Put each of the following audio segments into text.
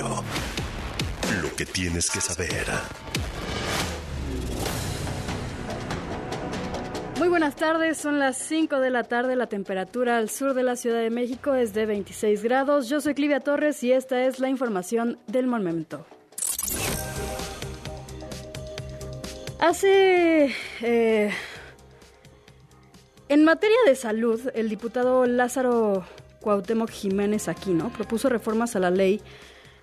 Lo que tienes que saber. Muy buenas tardes, son las 5 de la tarde, la temperatura al sur de la Ciudad de México es de 26 grados. Yo soy Clivia Torres y esta es la información del momento. Hace... Eh, en materia de salud, el diputado Lázaro Cuauhtémoc Jiménez Aquino propuso reformas a la Ley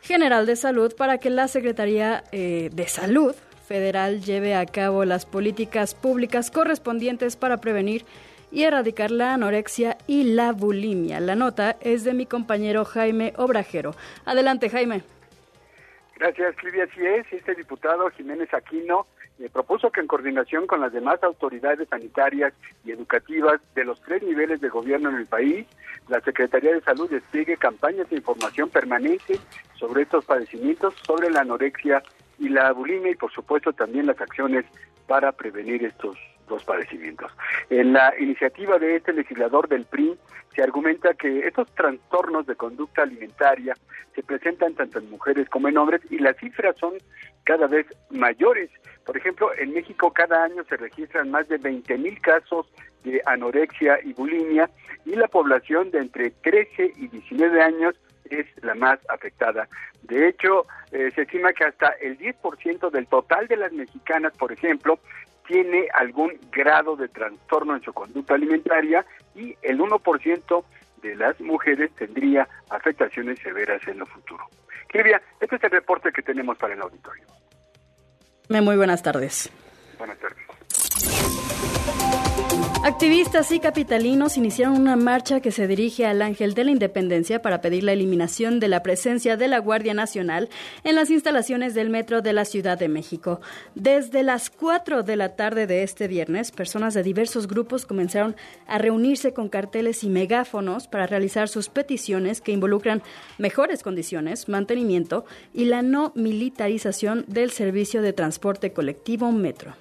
General de Salud para que la Secretaría eh, de Salud Federal lleve a cabo las políticas públicas correspondientes para prevenir y erradicar la anorexia y la bulimia. La nota es de mi compañero Jaime Obrajero. Adelante, Jaime. Gracias, Silvia. Así es, este diputado Jiménez Aquino eh, propuso que en coordinación con las demás autoridades sanitarias y educativas de los tres niveles de gobierno en el país, la Secretaría de Salud despliegue campañas de información permanente sobre estos padecimientos, sobre la anorexia y la bulimia y por supuesto también las acciones para prevenir estos dos padecimientos. En la iniciativa de este legislador del PRI se argumenta que estos trastornos de conducta alimentaria se presentan tanto en mujeres como en hombres y las cifras son cada vez mayores. Por ejemplo, en México cada año se registran más de 20 mil casos de anorexia y bulimia y la población de entre 13 y 19 años es la más afectada. De hecho, eh, se estima que hasta el 10% del total de las mexicanas, por ejemplo, tiene algún grado de trastorno en su conducta alimentaria y el 1% de las mujeres tendría afectaciones severas en lo futuro. Silvia, este es el reporte que tenemos para el auditorio. Muy buenas tardes. Buenas tardes. Activistas y capitalinos iniciaron una marcha que se dirige al Ángel de la Independencia para pedir la eliminación de la presencia de la Guardia Nacional en las instalaciones del metro de la Ciudad de México. Desde las 4 de la tarde de este viernes, personas de diversos grupos comenzaron a reunirse con carteles y megáfonos para realizar sus peticiones que involucran mejores condiciones, mantenimiento y la no militarización del servicio de transporte colectivo metro.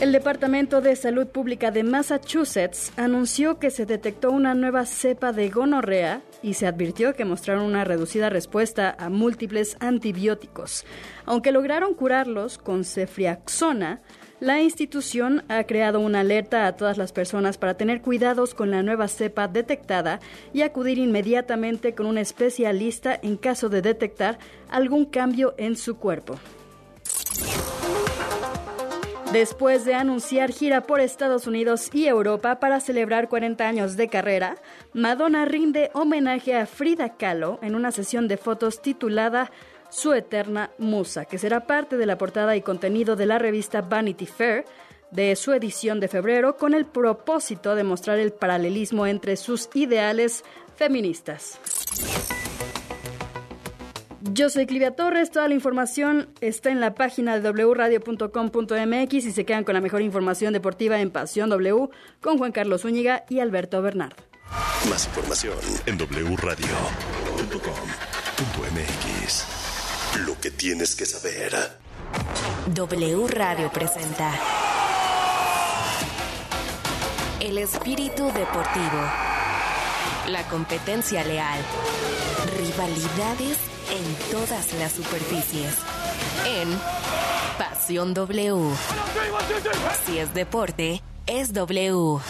El Departamento de Salud Pública de Massachusetts anunció que se detectó una nueva cepa de gonorrea y se advirtió que mostraron una reducida respuesta a múltiples antibióticos. Aunque lograron curarlos con cefriaxona, la institución ha creado una alerta a todas las personas para tener cuidados con la nueva cepa detectada y acudir inmediatamente con un especialista en caso de detectar algún cambio en su cuerpo. Después de anunciar gira por Estados Unidos y Europa para celebrar 40 años de carrera, Madonna rinde homenaje a Frida Kahlo en una sesión de fotos titulada Su eterna musa, que será parte de la portada y contenido de la revista Vanity Fair de su edición de febrero con el propósito de mostrar el paralelismo entre sus ideales feministas. Yo soy Clivia Torres, toda la información está en la página de wradio.com.mx y se quedan con la mejor información deportiva en Pasión W con Juan Carlos Zúñiga y Alberto Bernard. Más información en wradio.com.mx. Lo que tienes que saber. W Radio presenta El espíritu deportivo. La competencia leal. Rivalidades en todas las superficies. En Pasión W. Si es deporte, es W.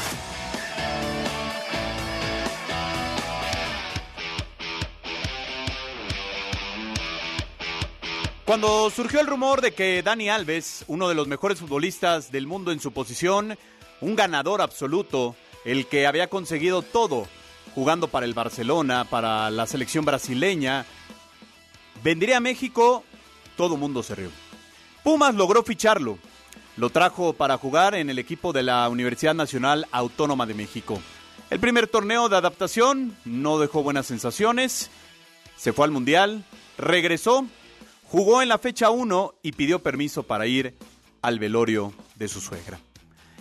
Cuando surgió el rumor de que Dani Alves, uno de los mejores futbolistas del mundo en su posición, un ganador absoluto, el que había conseguido todo jugando para el Barcelona, para la selección brasileña, vendría a México, todo mundo se rió. Pumas logró ficharlo. Lo trajo para jugar en el equipo de la Universidad Nacional Autónoma de México. El primer torneo de adaptación no dejó buenas sensaciones. Se fue al Mundial, regresó, jugó en la fecha 1 y pidió permiso para ir al velorio de su suegra.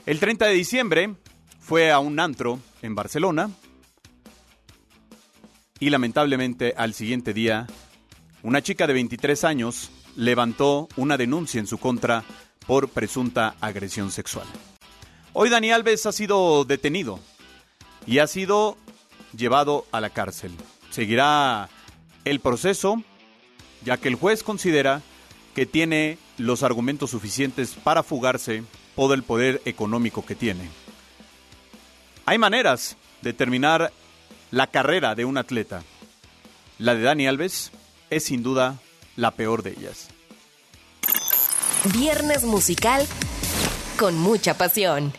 El 30 de diciembre fue a un antro en Barcelona y lamentablemente al siguiente día una chica de 23 años levantó una denuncia en su contra por presunta agresión sexual. Hoy Dani Alves ha sido detenido y ha sido llevado a la cárcel. Seguirá el proceso, ya que el juez considera que tiene los argumentos suficientes para fugarse por el poder económico que tiene. Hay maneras de terminar la carrera de un atleta. La de Dani Alves es sin duda la peor de ellas. Viernes musical con mucha pasión.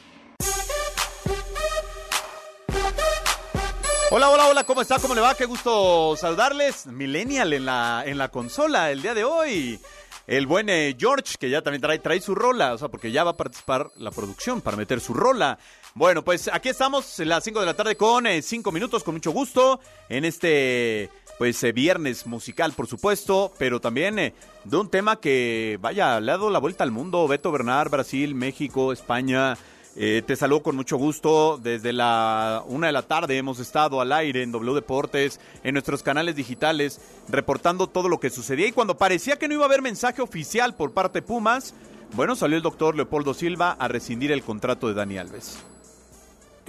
Hola, hola, hola, ¿cómo está? ¿Cómo le va? Qué gusto saludarles. Millennial en la, en la consola el día de hoy. El buen eh, George, que ya también trae, trae su rola, o sea, porque ya va a participar la producción para meter su rola. Bueno, pues aquí estamos, las 5 de la tarde con 5 eh, minutos, con mucho gusto, en este, pues, eh, viernes musical, por supuesto, pero también de un tema que, vaya, le ha dado la vuelta al mundo. Beto Bernard, Brasil, México, España, eh, te saludo con mucho gusto. Desde la una de la tarde hemos estado al aire en W Deportes, en nuestros canales digitales, reportando todo lo que sucedía. Y cuando parecía que no iba a haber mensaje oficial por parte de Pumas, bueno, salió el doctor Leopoldo Silva a rescindir el contrato de Dani Alves.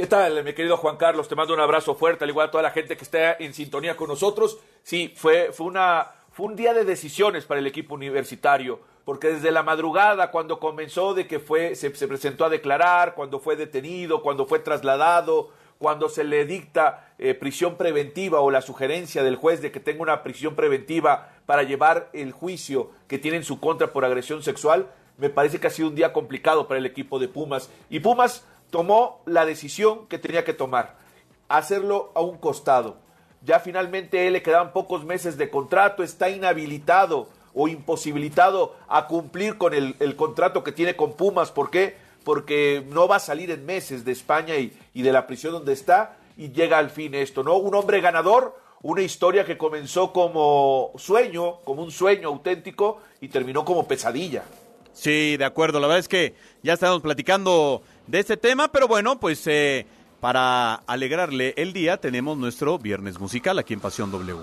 ¿Qué tal, mi querido Juan Carlos? Te mando un abrazo fuerte, al igual a toda la gente que está en sintonía con nosotros. Sí, fue, fue, una, fue un día de decisiones para el equipo universitario porque desde la madrugada, cuando comenzó de que fue, se, presentó a declarar, cuando fue detenido, cuando fue trasladado, cuando se le dicta eh, prisión preventiva o la sugerencia del juez de que tenga una prisión preventiva para llevar el juicio que tiene en su contra por agresión sexual, me parece que ha sido un día complicado para el equipo de Pumas. Y Pumas tomó la decisión que tenía que tomar, hacerlo a un costado. Ya finalmente él le quedaban pocos meses de contrato, está inhabilitado o imposibilitado a cumplir con el, contrato que tiene con Pumas. ¿Por qué? Porque no va a salir en meses de España y, de la prisión donde está y llega al fin esto, ¿no? Un hombre ganador, una historia que comenzó como sueño, como un sueño auténtico y terminó como pesadilla. Sí, de acuerdo. La verdad es que ya estamos platicando de este tema, pero bueno, pues eh, para alegrarle el día tenemos nuestro viernes musical aquí en Pasión W.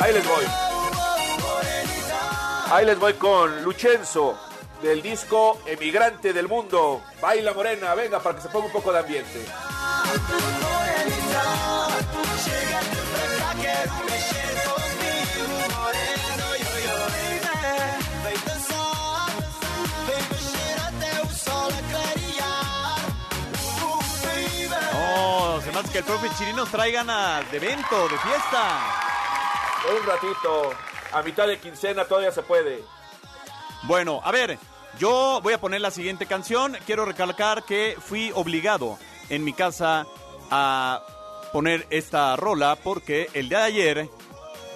Ahí les voy. Ahí les voy con Luchenzo del disco Emigrante del Mundo. Baila Morena, venga para que se ponga un poco de ambiente. Que el profe Chirino trae ganas de evento, de fiesta. Un ratito, a mitad de quincena todavía se puede. Bueno, a ver, yo voy a poner la siguiente canción. Quiero recalcar que fui obligado en mi casa a poner esta rola porque el día de ayer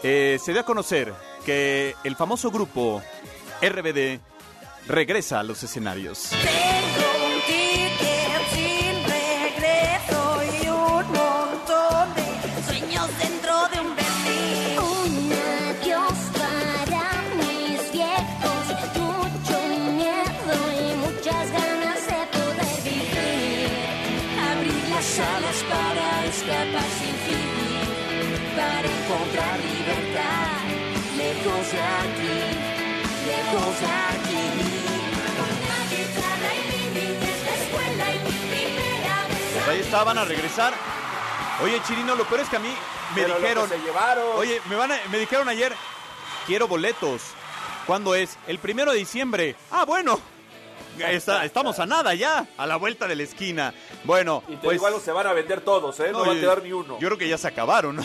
eh, se dio a conocer que el famoso grupo RBD regresa a los escenarios. Pues estaban a regresar. Oye, Chirino, lo peor es que a mí me dijeron. Oye, me, van me dijeron ayer, quiero boletos. ¿Cuándo es? El primero de diciembre. Ah, bueno. estamos a nada ya, a la vuelta de la esquina. Bueno, y pues, igual se van a vender todos, ¿eh? No, va a quedar ni uno. Yo creo que ya se acabaron.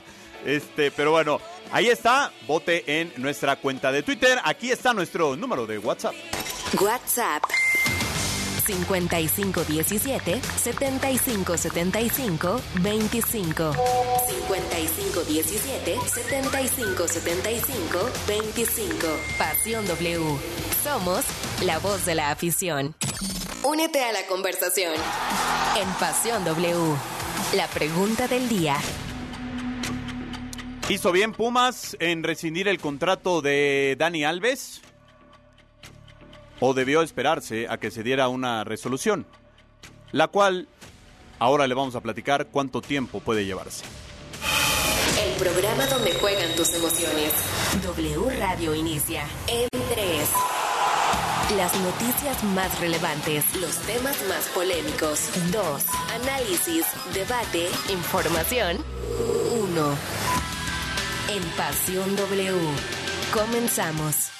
este, pero bueno, ahí está. Vote en nuestra cuenta de Twitter. Aquí está nuestro número de WhatsApp. WhatsApp 5517 7575 25 5517 7575 25 Pasión W. Somos la voz de la afición. Únete a la conversación en Pasión W. La pregunta del día. ¿Hizo bien Pumas en rescindir el contrato de Dani Alves? O debió esperarse a que se diera una resolución, la cual ahora le vamos a platicar cuánto tiempo puede llevarse. El programa donde juegan tus emociones. W Radio inicia en 3, Las noticias más relevantes. Los temas más polémicos. 2. Análisis, debate, información. 1. En Pasión W. Comenzamos.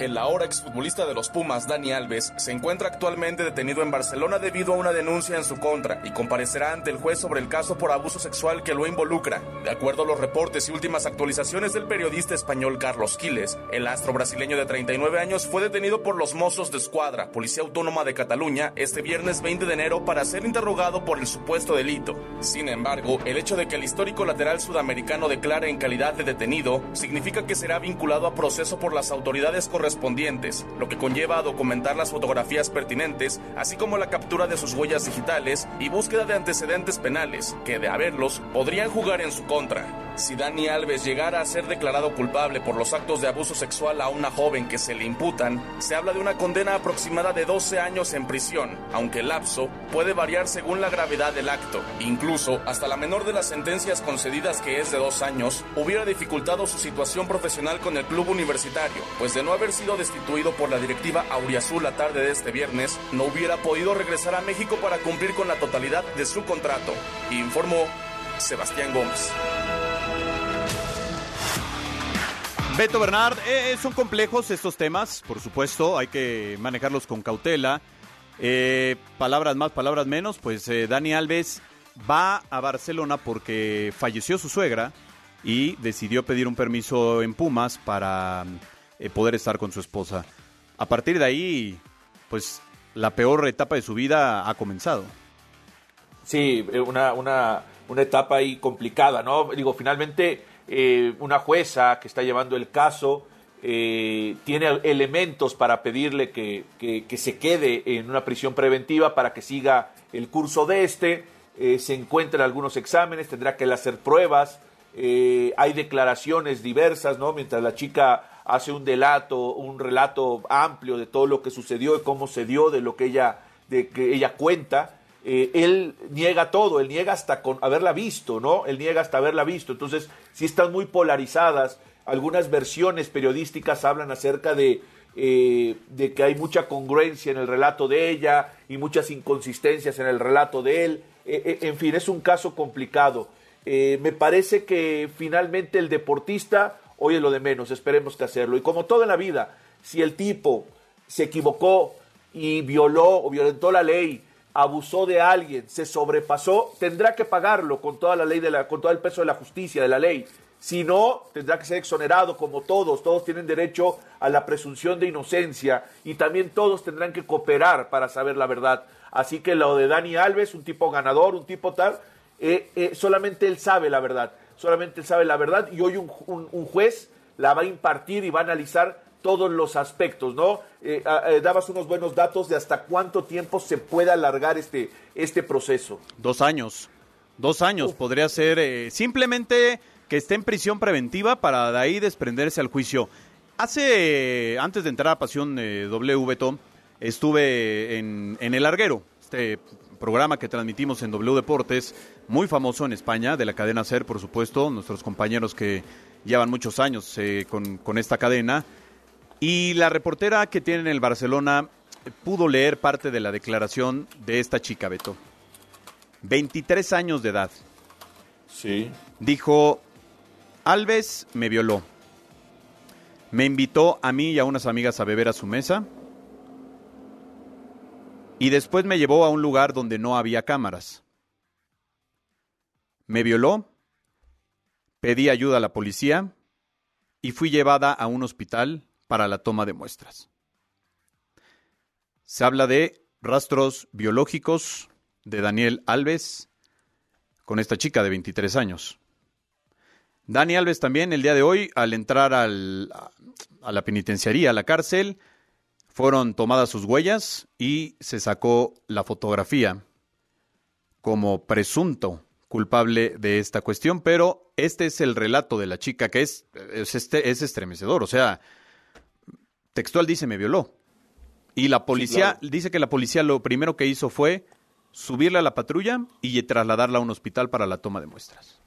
El ahora exfutbolista de los Pumas, Dani Alves, se encuentra actualmente detenido en Barcelona debido a una denuncia en su contra y comparecerá ante el juez sobre el caso por abuso sexual que lo involucra. De acuerdo a los reportes y últimas actualizaciones del periodista español Carlos Quiles, el astro brasileño de 39 años fue detenido por los Mossos de Escuadra, Policía Autónoma de Cataluña, este viernes 20 de enero para ser interrogado por el supuesto delito. Sin embargo, el hecho de que el histórico lateral sudamericano declare en calidad de detenido significa que será vinculado a proceso por las autoridades correspondientes correspondientes, lo que conlleva a documentar las fotografías pertinentes, así como la captura de sus huellas digitales y búsqueda de antecedentes penales, que de haberlos podrían jugar en su contra. Si Dani Alves llegara a ser declarado culpable por los actos de abuso sexual a una joven que se le imputan, se habla de una condena aproximada de 12 años en prisión, aunque el lapso puede variar según la gravedad del acto. Incluso, hasta la menor de las sentencias concedidas, que es de dos años, hubiera dificultado su situación profesional con el club universitario, pues de no haber sido destituido por la directiva Auriazul la tarde de este viernes, no hubiera podido regresar a México para cumplir con la totalidad de su contrato, informó Sebastián Gómez. Beto Bernard, eh, son complejos estos temas, por supuesto, hay que manejarlos con cautela. Eh, palabras más, palabras menos, pues eh, Dani Alves va a Barcelona porque falleció su suegra y decidió pedir un permiso en Pumas para poder estar con su esposa. A partir de ahí, pues la peor etapa de su vida ha comenzado. Sí, una, una, una etapa ahí complicada, ¿no? Digo, finalmente eh, una jueza que está llevando el caso eh, tiene elementos para pedirle que, se quede en una prisión preventiva para que siga el curso de este. Eh, se encuentran algunos exámenes, tendrá que hacer pruebas. hay declaraciones diversas, ¿no? Mientras la chica hace un delato, un relato amplio de todo lo que sucedió y cómo se dio, de lo que ella, de que ella cuenta. Eh, él niega todo, él niega hasta con haberla visto, ¿no? Él niega hasta haberla visto. Entonces, sí están muy polarizadas. Algunas versiones periodísticas hablan acerca de, eh, de que hay mucha congruencia en el relato de ella y muchas inconsistencias en el relato de él. Eh, en fin, es un caso complicado. me parece que finalmente el deportista, oye lo de menos, esperemos que hacerlo. Y como todo en la vida, si el tipo se equivocó y violó o violentó la ley, abusó de alguien, se sobrepasó, tendrá que pagarlo con toda la ley de la, con todo el peso de la justicia, de la ley. Si no, tendrá que ser exonerado como todos. Todos tienen derecho a la presunción de inocencia y también todos tendrán que cooperar para saber la verdad. Así que lo de Dani Alves, un tipo ganador, un tipo tal, eh, eh, solamente él sabe la verdad. Solamente sabe la verdad y hoy un, un juez la va a impartir y va a analizar todos los aspectos, ¿no? Eh, eh, dabas unos buenos datos de hasta cuánto tiempo se puede alargar este, este proceso. Dos años. Dos años. Podría ser eh, simplemente que esté en prisión preventiva para de ahí desprenderse al juicio. Hace, antes de entrar a Pasión W, Tom, estuve en, en El Larguero, este programa que transmitimos en W Deportes, muy famoso en España, de la cadena SER, por supuesto, nuestros compañeros que llevan muchos años con, con esta cadena. Y la reportera que tiene en el Barcelona pudo leer parte de la declaración de esta chica, Beto. 23 años de edad. Sí. Dijo, Alves me violó. Me invitó a mí y a unas amigas a beber a su mesa. Y después me llevó a un lugar donde no había cámaras. Me violó. Pedí ayuda a la policía. Y fui llevada a un hospital para la toma de muestras. Se habla de rastros biológicos de Daniel Alves con esta chica de 23 años. Dani Alves también el día de hoy, al entrar a la penitenciaría, a la cárcel, fueron tomadas sus huellas y se sacó la fotografía como presunto culpable de esta cuestión, pero este es el relato de la chica que es, es, este, es estremecedor, o sea, textual dice me violó. Y la policía, dice que la policía lo primero que hizo fue subirla a la patrulla y trasladarla a un hospital para la toma de muestras.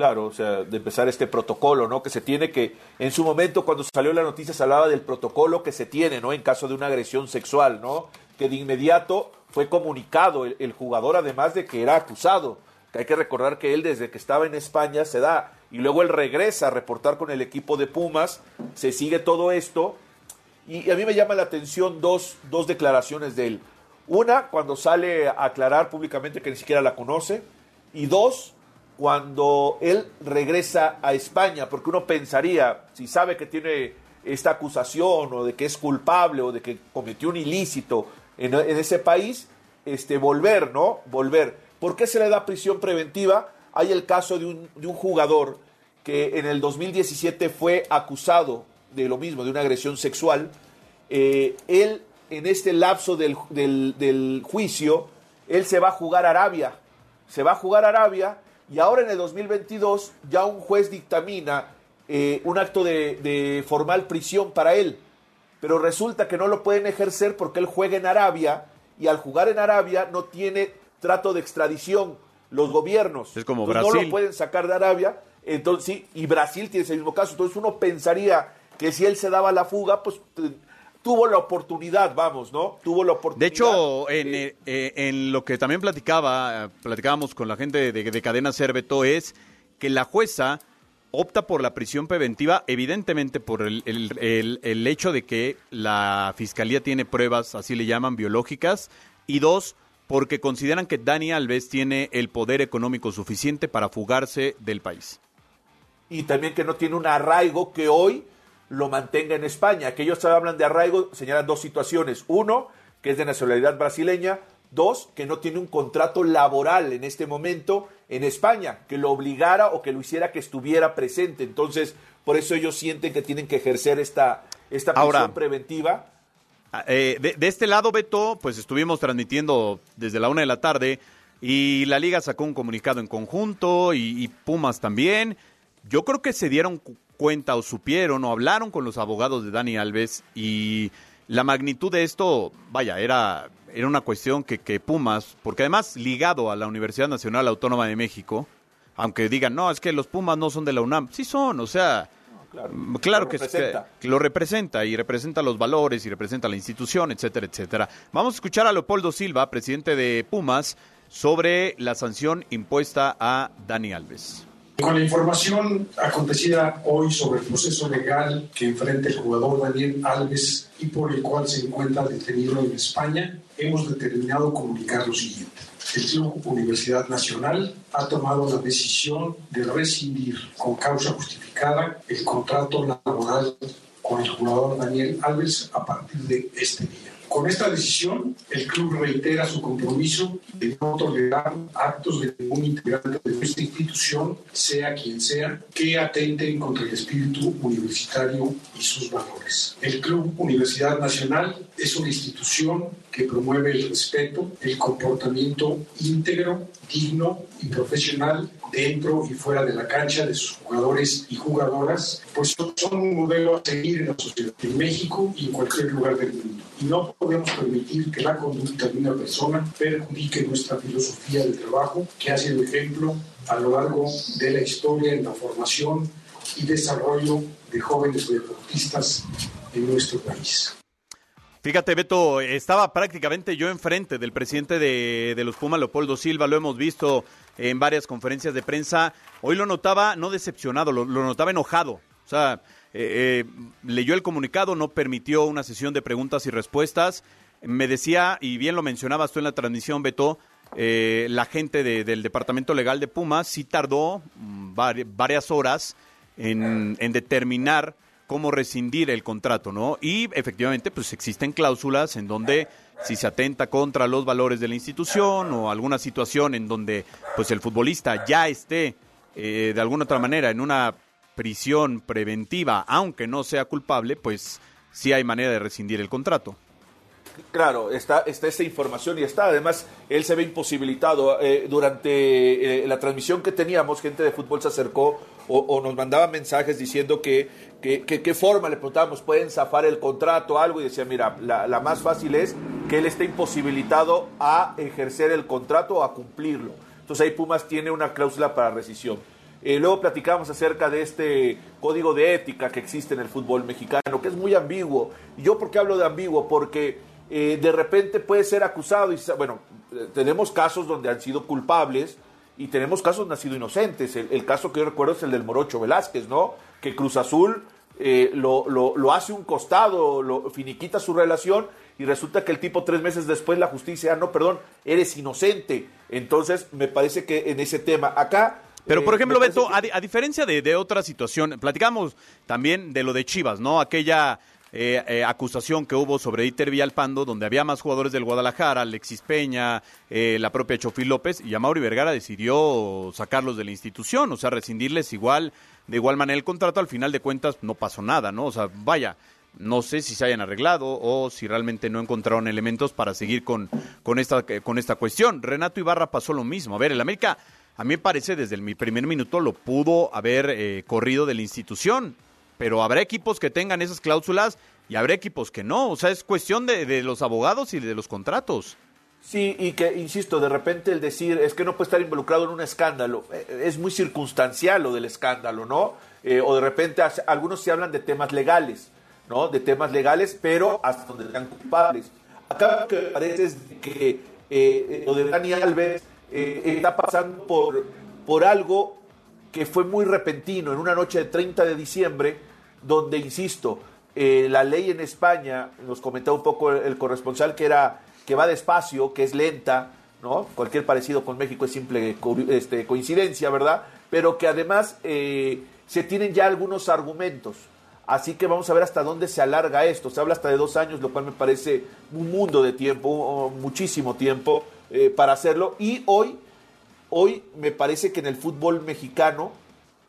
Claro, o sea, de empezar este protocolo, ¿no? Que se tiene que, en su momento cuando salió la noticia se hablaba del protocolo que se tiene, ¿no? En caso de una agresión sexual, ¿no? Que de inmediato fue comunicado el, jugador, además de que era acusado. Que hay que recordar que él desde que estaba en España se da y luego él regresa a reportar con el equipo de Pumas, se sigue todo esto y a mí me llama la atención dos, dos declaraciones de él. Una, cuando sale a aclarar públicamente que ni siquiera la conoce y dos, cuando él regresa a España, porque uno pensaría, si sabe que tiene esta acusación o de que es culpable o de que cometió un ilícito en, ese país, este, volver, ¿no? Volver. ¿Por qué se le da prisión preventiva? Hay el caso de un, jugador que en el 2017 fue acusado de lo mismo, de una agresión sexual. Eh, él, en este lapso del, del, del juicio, él se va a jugar a Arabia. Se va a jugar a Arabia y ahora en el 2022 ya un juez dictamina eh, un acto de, de, formal prisión para él. Pero resulta que no lo pueden ejercer porque él juega en Arabia y al jugar en Arabia no tiene trato de extradición los gobiernos. Es como Entonces, Brasil. No lo pueden sacar de Arabia. Entonces, sí, y Brasil tiene ese mismo caso. Entonces uno pensaría que si él se daba la fuga, pues tuvo la oportunidad, vamos, ¿no? Tuvo la oportunidad. De hecho, en, eh, en lo que también platicaba, platicábamos con la gente de, de Cadena Cerveto, es que la jueza opta por la prisión preventiva, evidentemente por el, el, el, el, hecho de que la fiscalía tiene pruebas, así le llaman, biológicas, y dos, porque consideran que Dani Alves tiene el poder económico suficiente para fugarse del país. Y también que no tiene un arraigo que hoy lo mantenga en España. Que ellos hablan de arraigo, señalan dos situaciones. Uno, que es de nacionalidad brasileña. Dos, que no tiene un contrato laboral en este momento en España, que lo obligara o que lo hiciera que estuviera presente. Entonces, por eso ellos sienten que tienen que ejercer esta, esta prisión Ahora, preventiva. Eh, de, de, este lado, Beto, pues estuvimos transmitiendo desde la una de la tarde y la liga sacó un comunicado en conjunto y, y Pumas también. Yo creo que se dieron cuenta o supieron o hablaron con los abogados de Dani Alves y la magnitud de esto, vaya, era, era una cuestión que, que, Pumas, porque además ligado a la Universidad Nacional Autónoma de México, aunque digan, no, es que los Pumas no son de la UNAM, sí son, o sea, claro, claro que, representa. que, lo representa y representa los valores y representa la institución, etcétera, etcétera. Vamos a escuchar a Leopoldo Silva, presidente de Pumas, sobre la sanción impuesta a Dani Alves. Con la información acontecida hoy sobre el proceso legal que enfrenta el jugador Daniel Alves y por el cual se encuentra detenido en España, hemos determinado comunicar lo siguiente. El Club Universidad Nacional ha tomado la decisión de rescindir con causa justificada el contrato laboral con el jugador Daniel Alves a partir de este día. Con esta decisión, el club reitera su compromiso de no tolerar actos de ningún integrante de nuestra institución, sea quien sea, que atenten contra el espíritu universitario y sus valores. El Club Universidad Nacional es una institución que promueve el respeto, el comportamiento íntegro, digno y profesional dentro y fuera de la cancha de sus jugadores y jugadoras, pues son un modelo a seguir en la sociedad en México y en cualquier lugar del mundo. Y no podemos permitir que la conducta de una persona perjudique nuestra filosofía de trabajo, que ha sido ejemplo a lo largo de la historia en la formación y desarrollo de jóvenes deportistas en nuestro país. Fíjate, Beto, estaba prácticamente yo enfrente del presidente de, de, los Pumas, Leopoldo Silva, lo hemos visto en varias conferencias de prensa. Hoy lo notaba no decepcionado, lo, notaba enojado. O sea, eh, eh, leyó el comunicado, no permitió una sesión de preguntas y respuestas. Me decía, y bien lo mencionabas tú en la transmisión, Beto, eh, la gente de, del Departamento Legal de Pumas sí tardó mm, vari, varias horas en, en determinar cómo rescindir el contrato, ¿no? Y efectivamente, pues existen cláusulas en donde si se atenta contra los valores de la institución o alguna situación en donde pues el futbolista ya esté eh, de alguna otra manera en una prisión preventiva, aunque no sea culpable, pues sí hay manera de rescindir el contrato. Claro, está, está esta información y está, además, él se ve imposibilitado. Eh, durante eh, la transmisión que teníamos, gente de fútbol se acercó o, nos mandaba mensajes diciendo que, qué forma le preguntábamos, pueden zafar el contrato algo, y decía, mira, la, la, más fácil es que él esté imposibilitado a ejercer el contrato o a cumplirlo. Entonces ahí Pumas tiene una cláusula para rescisión. Eh, luego platicamos acerca de este código de ética que existe en el fútbol mexicano, que es muy ambiguo. ¿Y yo por qué hablo de ambiguo? Porque eh, de repente puede ser acusado y, bueno, eh, tenemos casos donde han sido culpables y tenemos casos sido inocentes. El, caso que yo recuerdo es el del Morocho Velázquez, ¿no? Que Cruz Azul lo, lo, lo, hace un costado, lo finiquita su relación y resulta que el tipo tres meses después la justicia, ah, no, perdón, eres inocente. Entonces, me parece que en ese tema, acá pero, por eh, ejemplo, Beto, a, diferencia de, otra situación, platicamos también de lo de Chivas, ¿no? Aquella eh, eh, acusación que hubo sobre Iter Villalpando, donde había más jugadores del Guadalajara, Alexis Peña, la propia Chofil López, y Mauri Vergara decidió sacarlos de la institución, o sea, rescindirles igual, de igual manera el contrato, al final de cuentas no pasó nada, ¿no? O sea, vaya, no sé si se hayan arreglado o si realmente no encontraron elementos para seguir con, con, esta, con esta cuestión. Renato Ibarra pasó lo mismo. A ver, el América a mí me parece desde el, mi primer minuto lo pudo haber eh, corrido de la institución, pero habrá equipos que tengan esas cláusulas y habrá equipos que no. O sea, es cuestión de, los abogados y de los contratos. Sí, y que, insisto, de repente el decir es que no puede estar involucrado en un escándalo, eh, es muy circunstancial lo del escándalo, ¿no? Eh, o de repente algunos se hablan de temas legales, ¿no? De temas legales, pero hasta donde están culpables. Acá lo que parece es que lo de Dani Alves eh, está pasando por, por algo que fue muy repentino en una noche de 30 de diciembre, donde, insisto, eh, la ley en España, nos comentaba un poco el, corresponsal, que era que va despacio, que es lenta, ¿no? Cualquier parecido con México es simple este, coincidencia, ¿verdad? Pero que además eh, se tienen ya algunos argumentos. Así que vamos a ver hasta dónde se alarga esto. Se habla hasta de dos años, lo cual me parece un mundo de tiempo, muchísimo tiempo. Eh, para hacerlo. Y hoy, hoy me parece que en el fútbol mexicano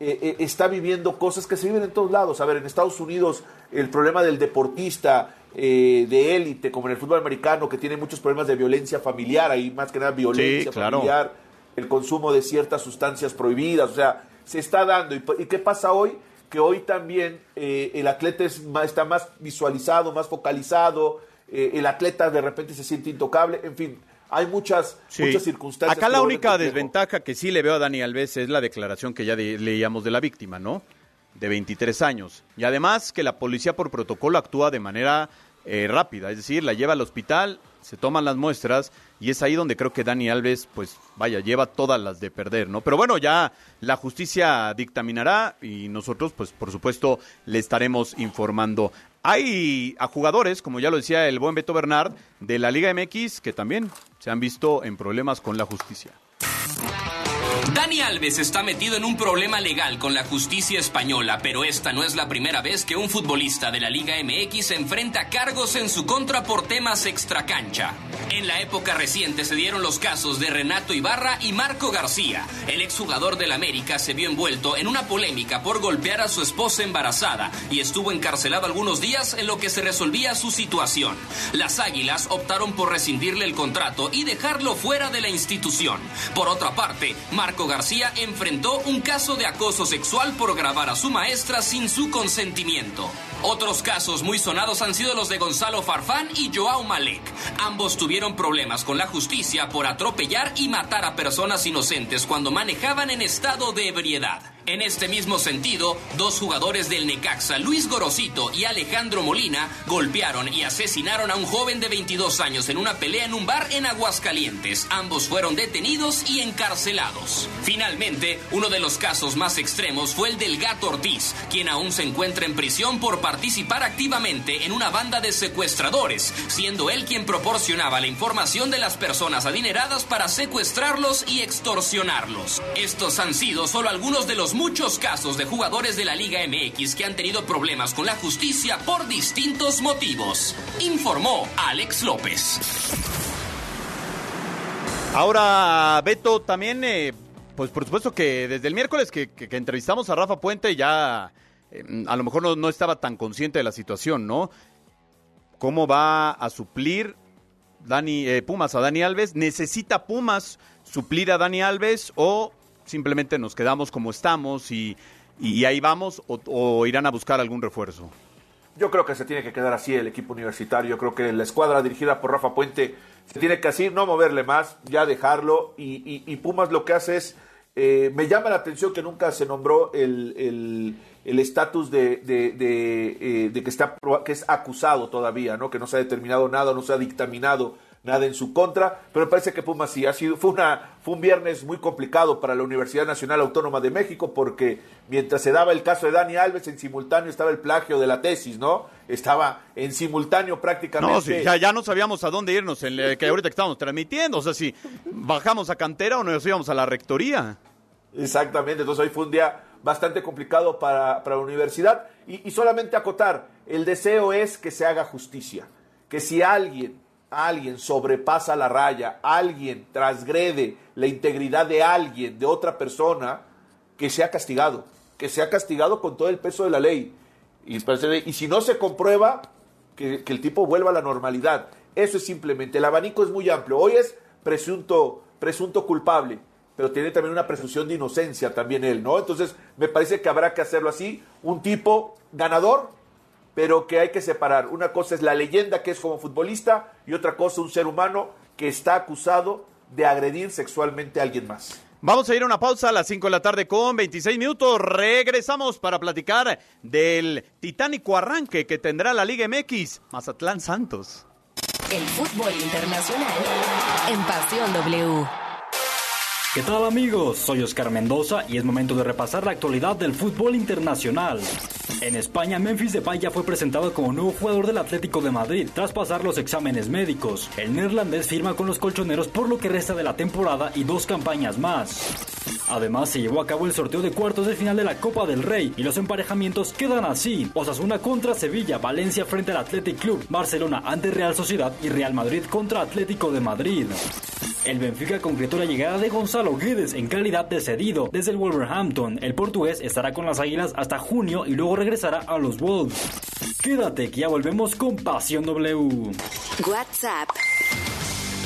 eh, eh, está viviendo cosas que se viven en todos lados. A ver, en Estados Unidos el problema del deportista de élite, como en el fútbol americano, que tiene muchos problemas de violencia familiar, hay más que nada violencia familiar, el consumo de ciertas sustancias prohibidas, o sea, se está dando. ¿Y, qué pasa hoy? Que hoy también el atleta está más visualizado, más focalizado, el atleta de repente se siente intocable, en fin, hay muchas, muchas circunstancias. Acá la única desventaja que sí le veo a Dani Alves es la declaración que ya leíamos de la víctima, ¿no? De 23 años. Y además que la policía por protocolo actúa de manera eh, rápida, es decir, la lleva al hospital, se toman las muestras y es ahí donde creo que Dani Alves, pues vaya, lleva todas las de perder, ¿no? Pero bueno, ya la justicia dictaminará y nosotros, pues por supuesto, le estaremos informando. Hay a jugadores, como ya lo decía el buen Beto Bernard, de la Liga MX que también se han visto en problemas con la justicia. Dani Alves está metido en un problema legal con la justicia española, pero esta no es la primera vez que un futbolista de la Liga MX enfrenta cargos en su contra por temas extracancha. En la época reciente se dieron los casos de Renato Ibarra y Marco García. El exjugador del América se vio envuelto en una polémica por golpear a su esposa embarazada y estuvo encarcelado algunos días en lo que se resolvía su situación. Las Águilas optaron por rescindirle el contrato y dejarlo fuera de la institución. Por otra parte, Marco García enfrentó un caso de acoso sexual por grabar a su maestra sin su consentimiento. Otros casos muy sonados han sido los de Gonzalo Farfán y Joao Malek. Ambos tuvieron problemas con la justicia por atropellar y matar a personas inocentes cuando manejaban en estado de ebriedad. En este mismo sentido, dos jugadores del Necaxa, Luis Gorosito y Alejandro Molina, golpearon y asesinaron a un joven de 22 años en una pelea en un bar en Aguascalientes. Ambos fueron detenidos y encarcelados. Finalmente, uno de los casos más extremos fue el del gato Ortiz, quien aún se encuentra en prisión por participar activamente en una banda de secuestradores, siendo él quien proporcionaba la información de las personas adineradas para secuestrarlos y extorsionarlos. Estos han sido solo algunos de los muchos casos de jugadores de la Liga MX que han tenido problemas con la justicia por distintos motivos, informó Alex López. Ahora, Beto, también, eh, pues por supuesto que desde el miércoles que, entrevistamos a Rafa Puente ya eh, a lo mejor no, estaba tan consciente de la situación, ¿no? ¿Cómo va a suplir Dani, eh, Pumas a Dani Alves? ¿Necesita Pumas suplir a Dani Alves o simplemente nos quedamos como estamos y, ahí vamos o, irán a buscar algún refuerzo? Yo creo que se tiene que quedar así el equipo universitario. Yo creo que la escuadra dirigida por Rafa Puente se tiene que así, no moverle más, ya dejarlo. Y, Pumas lo que hace es Eh, me llama la atención que nunca se nombró el estatus de, de, de, de, que, está, que es acusado todavía, ¿no? que no se ha determinado nada, no se ha dictaminado nada en su contra, pero me parece que Pumas sí ha sido, fue, una, fue un viernes muy complicado para la Universidad Nacional Autónoma de México porque mientras se daba el caso de Dani Alves, en simultáneo estaba el plagio de la tesis, ¿no? Estaba en simultáneo prácticamente. No, sí, ya, ya no sabíamos a dónde irnos, en el, que ahorita estábamos transmitiendo, o sea, si bajamos a cantera o nos íbamos a la rectoría. Exactamente, entonces hoy fue un día bastante complicado para, para la universidad y, y solamente acotar, el deseo es que se haga justicia, que si alguien alguien sobrepasa la raya, alguien transgrede la integridad de alguien, de otra persona, que sea castigado, que sea castigado con todo el peso de la ley. Y, y si no se comprueba, que, el tipo vuelva a la normalidad. Eso es simplemente, el abanico es muy amplio. Hoy es presunto, presunto culpable, pero tiene también una presunción de inocencia también él, ¿no? Entonces, me parece que habrá que hacerlo así. Un tipo ganador, pero que hay que separar. Una cosa es la leyenda que es como futbolista y otra cosa un ser humano que está acusado de agredir sexualmente a alguien más. Vamos a ir a una pausa a las 5 de la tarde con 26 minutos. Regresamos para platicar del titánico arranque que tendrá la Liga MX, Mazatlán Santos. El fútbol internacional en Pasión W. ¿Qué tal amigos? Soy Oscar Mendoza y es momento de repasar la actualidad del fútbol internacional. En España, Memphis Depay ya fue presentado como nuevo jugador del Atlético de Madrid tras pasar los exámenes médicos. El neerlandés firma con los colchoneros por lo que resta de la temporada y dos campañas más. Además, se llevó a cabo el sorteo de cuartos de final de la Copa del Rey y los emparejamientos quedan así: Osasuna contra Sevilla, Valencia frente al Athletic Club, Barcelona ante Real Sociedad y Real Madrid contra Atlético de Madrid. El Benfica concretó la llegada de Gonzalo Guedes en calidad de cedido desde el Wolverhampton. El portugués estará con las Águilas hasta junio y luego regresará a los Wolves. Quédate que ya volvemos con Pasión W. WhatsApp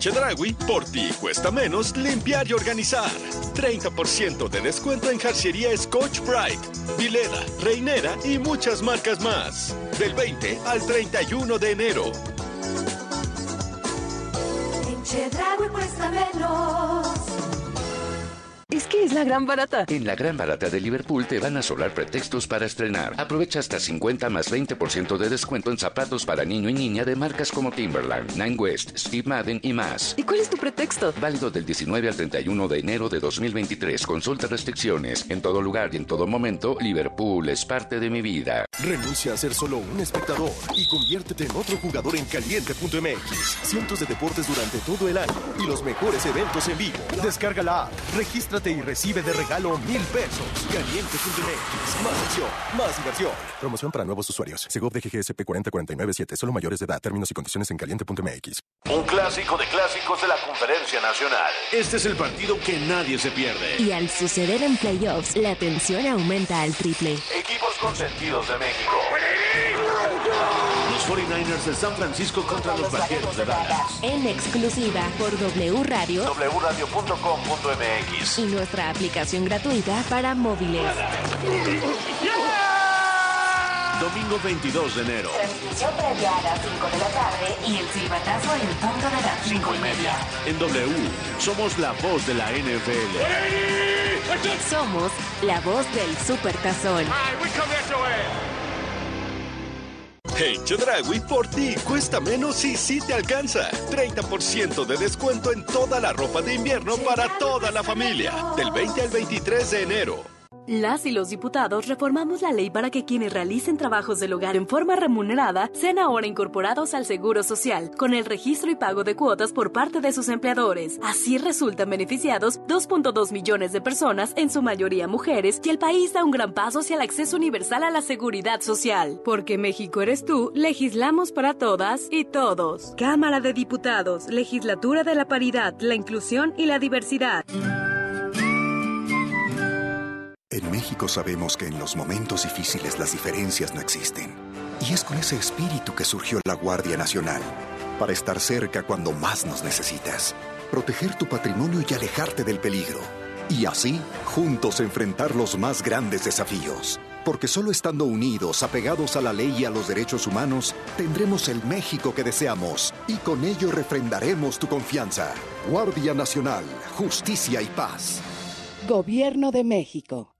Chedragui, por ti cuesta menos limpiar y organizar. 30% de descuento en jarciería Scotch Bright, Vileda, Reinera y muchas marcas más. Del 20 al 31 de enero. Chedraui cuesta menos. Es que es la gran barata. En la gran barata de Liverpool te van a sobrar pretextos para estrenar. Aprovecha hasta 50 más 20% de descuento en zapatos para niño y niña de marcas como Timberland, Nine West, Steve Madden y más. ¿Y cuál es tu pretexto? Válido del 19 al 31 de enero de 2023. Consulta restricciones. En todo lugar y en todo momento, Liverpool es parte de mi vida. Renuncia a ser solo un espectador y conviértete en otro jugador en caliente.mx. Cientos de deportes durante todo el año y los mejores eventos en vivo. Descarga la app, regístrate y recibe de regalo mil pesos. Caliente.mx. Más acción, más diversión. Promoción para nuevos usuarios. Segov de GGSP 40497. Solo mayores de edad. Términos y condiciones en caliente.mx. Un clásico de clásicos de la Conferencia Nacional. Este es el partido que nadie se pierde. Y al suceder en playoffs, la tensión aumenta al triple. Equipos consentidos de México. Los 49ers de San Francisco contra los Vaqueros de Dallas. En exclusiva por W Radio. wradio.com.mx. Y nuestra aplicación gratuita para móviles. Domingo 22 de enero. Transmisión previa a las 5 de la tarde y el silbatazo en punto de las 5 y media. En W, somos la voz de la NFL. Somos la voz del Super Hey Chedragui, por ti cuesta menos y sí te alcanza. 30% de descuento en toda la ropa de invierno para toda la familia. Del 20 al 23 de enero. Las y los diputados reformamos la ley para que quienes realicen trabajos del hogar en forma remunerada sean ahora incorporados al Seguro Social, con el registro y pago de cuotas por parte de sus empleadores. Así resultan beneficiados 2.2 millones de personas, en su mayoría mujeres, y el país da un gran paso hacia el acceso universal a la seguridad social. Porque México eres tú, legislamos para todas y todos. Cámara de Diputados, Legislatura de la Paridad, la Inclusión y la Diversidad. México sabemos que en los momentos difíciles las diferencias no existen. Y es con ese espíritu que surgió la Guardia Nacional, para estar cerca cuando más nos necesitas, proteger tu patrimonio y alejarte del peligro. Y así, juntos enfrentar los más grandes desafíos. Porque solo estando unidos, apegados a la ley y a los derechos humanos, tendremos el México que deseamos y con ello refrendaremos tu confianza. Guardia Nacional, Justicia y Paz. Gobierno de México.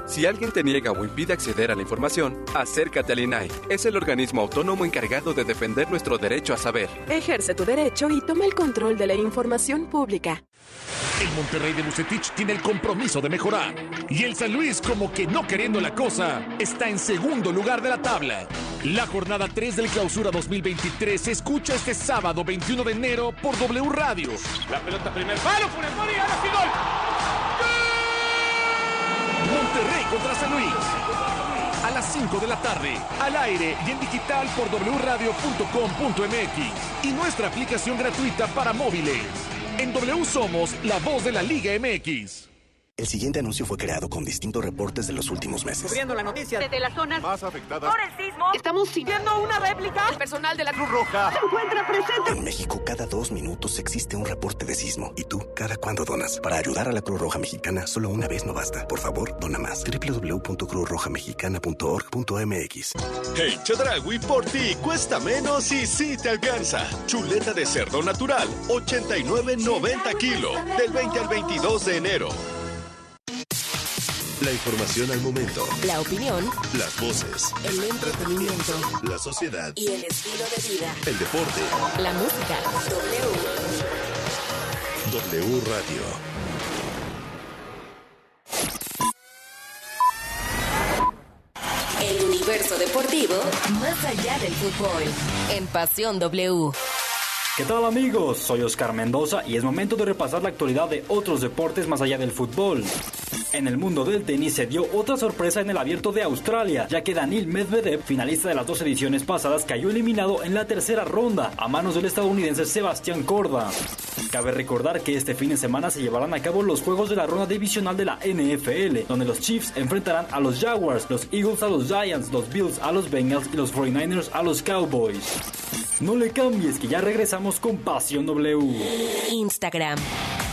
Si alguien te niega o impide acceder a la información, acércate al INAI. Es el organismo autónomo encargado de defender nuestro derecho a saber. Ejerce tu derecho y toma el control de la información pública. El Monterrey de Bucetich tiene el compromiso de mejorar. Y el San Luis, como que no queriendo la cosa, está en segundo lugar de la tabla. La jornada 3 del Clausura 2023 se escucha este sábado 21 de enero por W Radio. La pelota primer palo, Funes Mori, ahora sí gol. Monterrey contra San Luis. A las 5 de la tarde, al aire y en digital por wradio.com.mx y nuestra aplicación gratuita para móviles. En W somos la voz de la Liga MX. El siguiente anuncio fue creado con distintos reportes de los últimos meses. Cubriendo la noticia. Desde las zonas más afectadas por el sismo. Estamos siguiendo una réplica. El personal de la Cruz Roja se encuentra presente. En México, cada dos minutos existe un reporte de sismo. ¿Y tú, cada cuándo donas? Para ayudar a la Cruz Roja Mexicana, solo una vez no basta. Por favor, dona más. www.cruzrojamexicana.org.mx Hey, Chadragui, por ti cuesta menos y sí te alcanza. Chuleta de cerdo natural, 89.90 kilo, del 20 al 22 de enero. La información al momento. La opinión. Las voces. El entretenimiento. La sociedad. Y el estilo de vida. El deporte. La música. W. W Radio. El universo deportivo más allá del fútbol. En Pasión W. ¿Qué tal amigos? Soy Oscar Mendoza y es momento de repasar la actualidad de otros deportes más allá del fútbol. En el mundo del tenis se dio otra sorpresa en el abierto de Australia, ya que Daniil Medvedev, finalista de las dos ediciones pasadas, cayó eliminado en la tercera ronda a manos del estadounidense Sebastián Corda. Cabe recordar que este fin de semana se llevarán a cabo los juegos de la ronda divisional de la NFL, donde los Chiefs enfrentarán a los Jaguars, los Eagles a los Giants, los Bills a los Bengals y los 49ers a los Cowboys. No le cambies que ya regresamos con Pasión W. Instagram.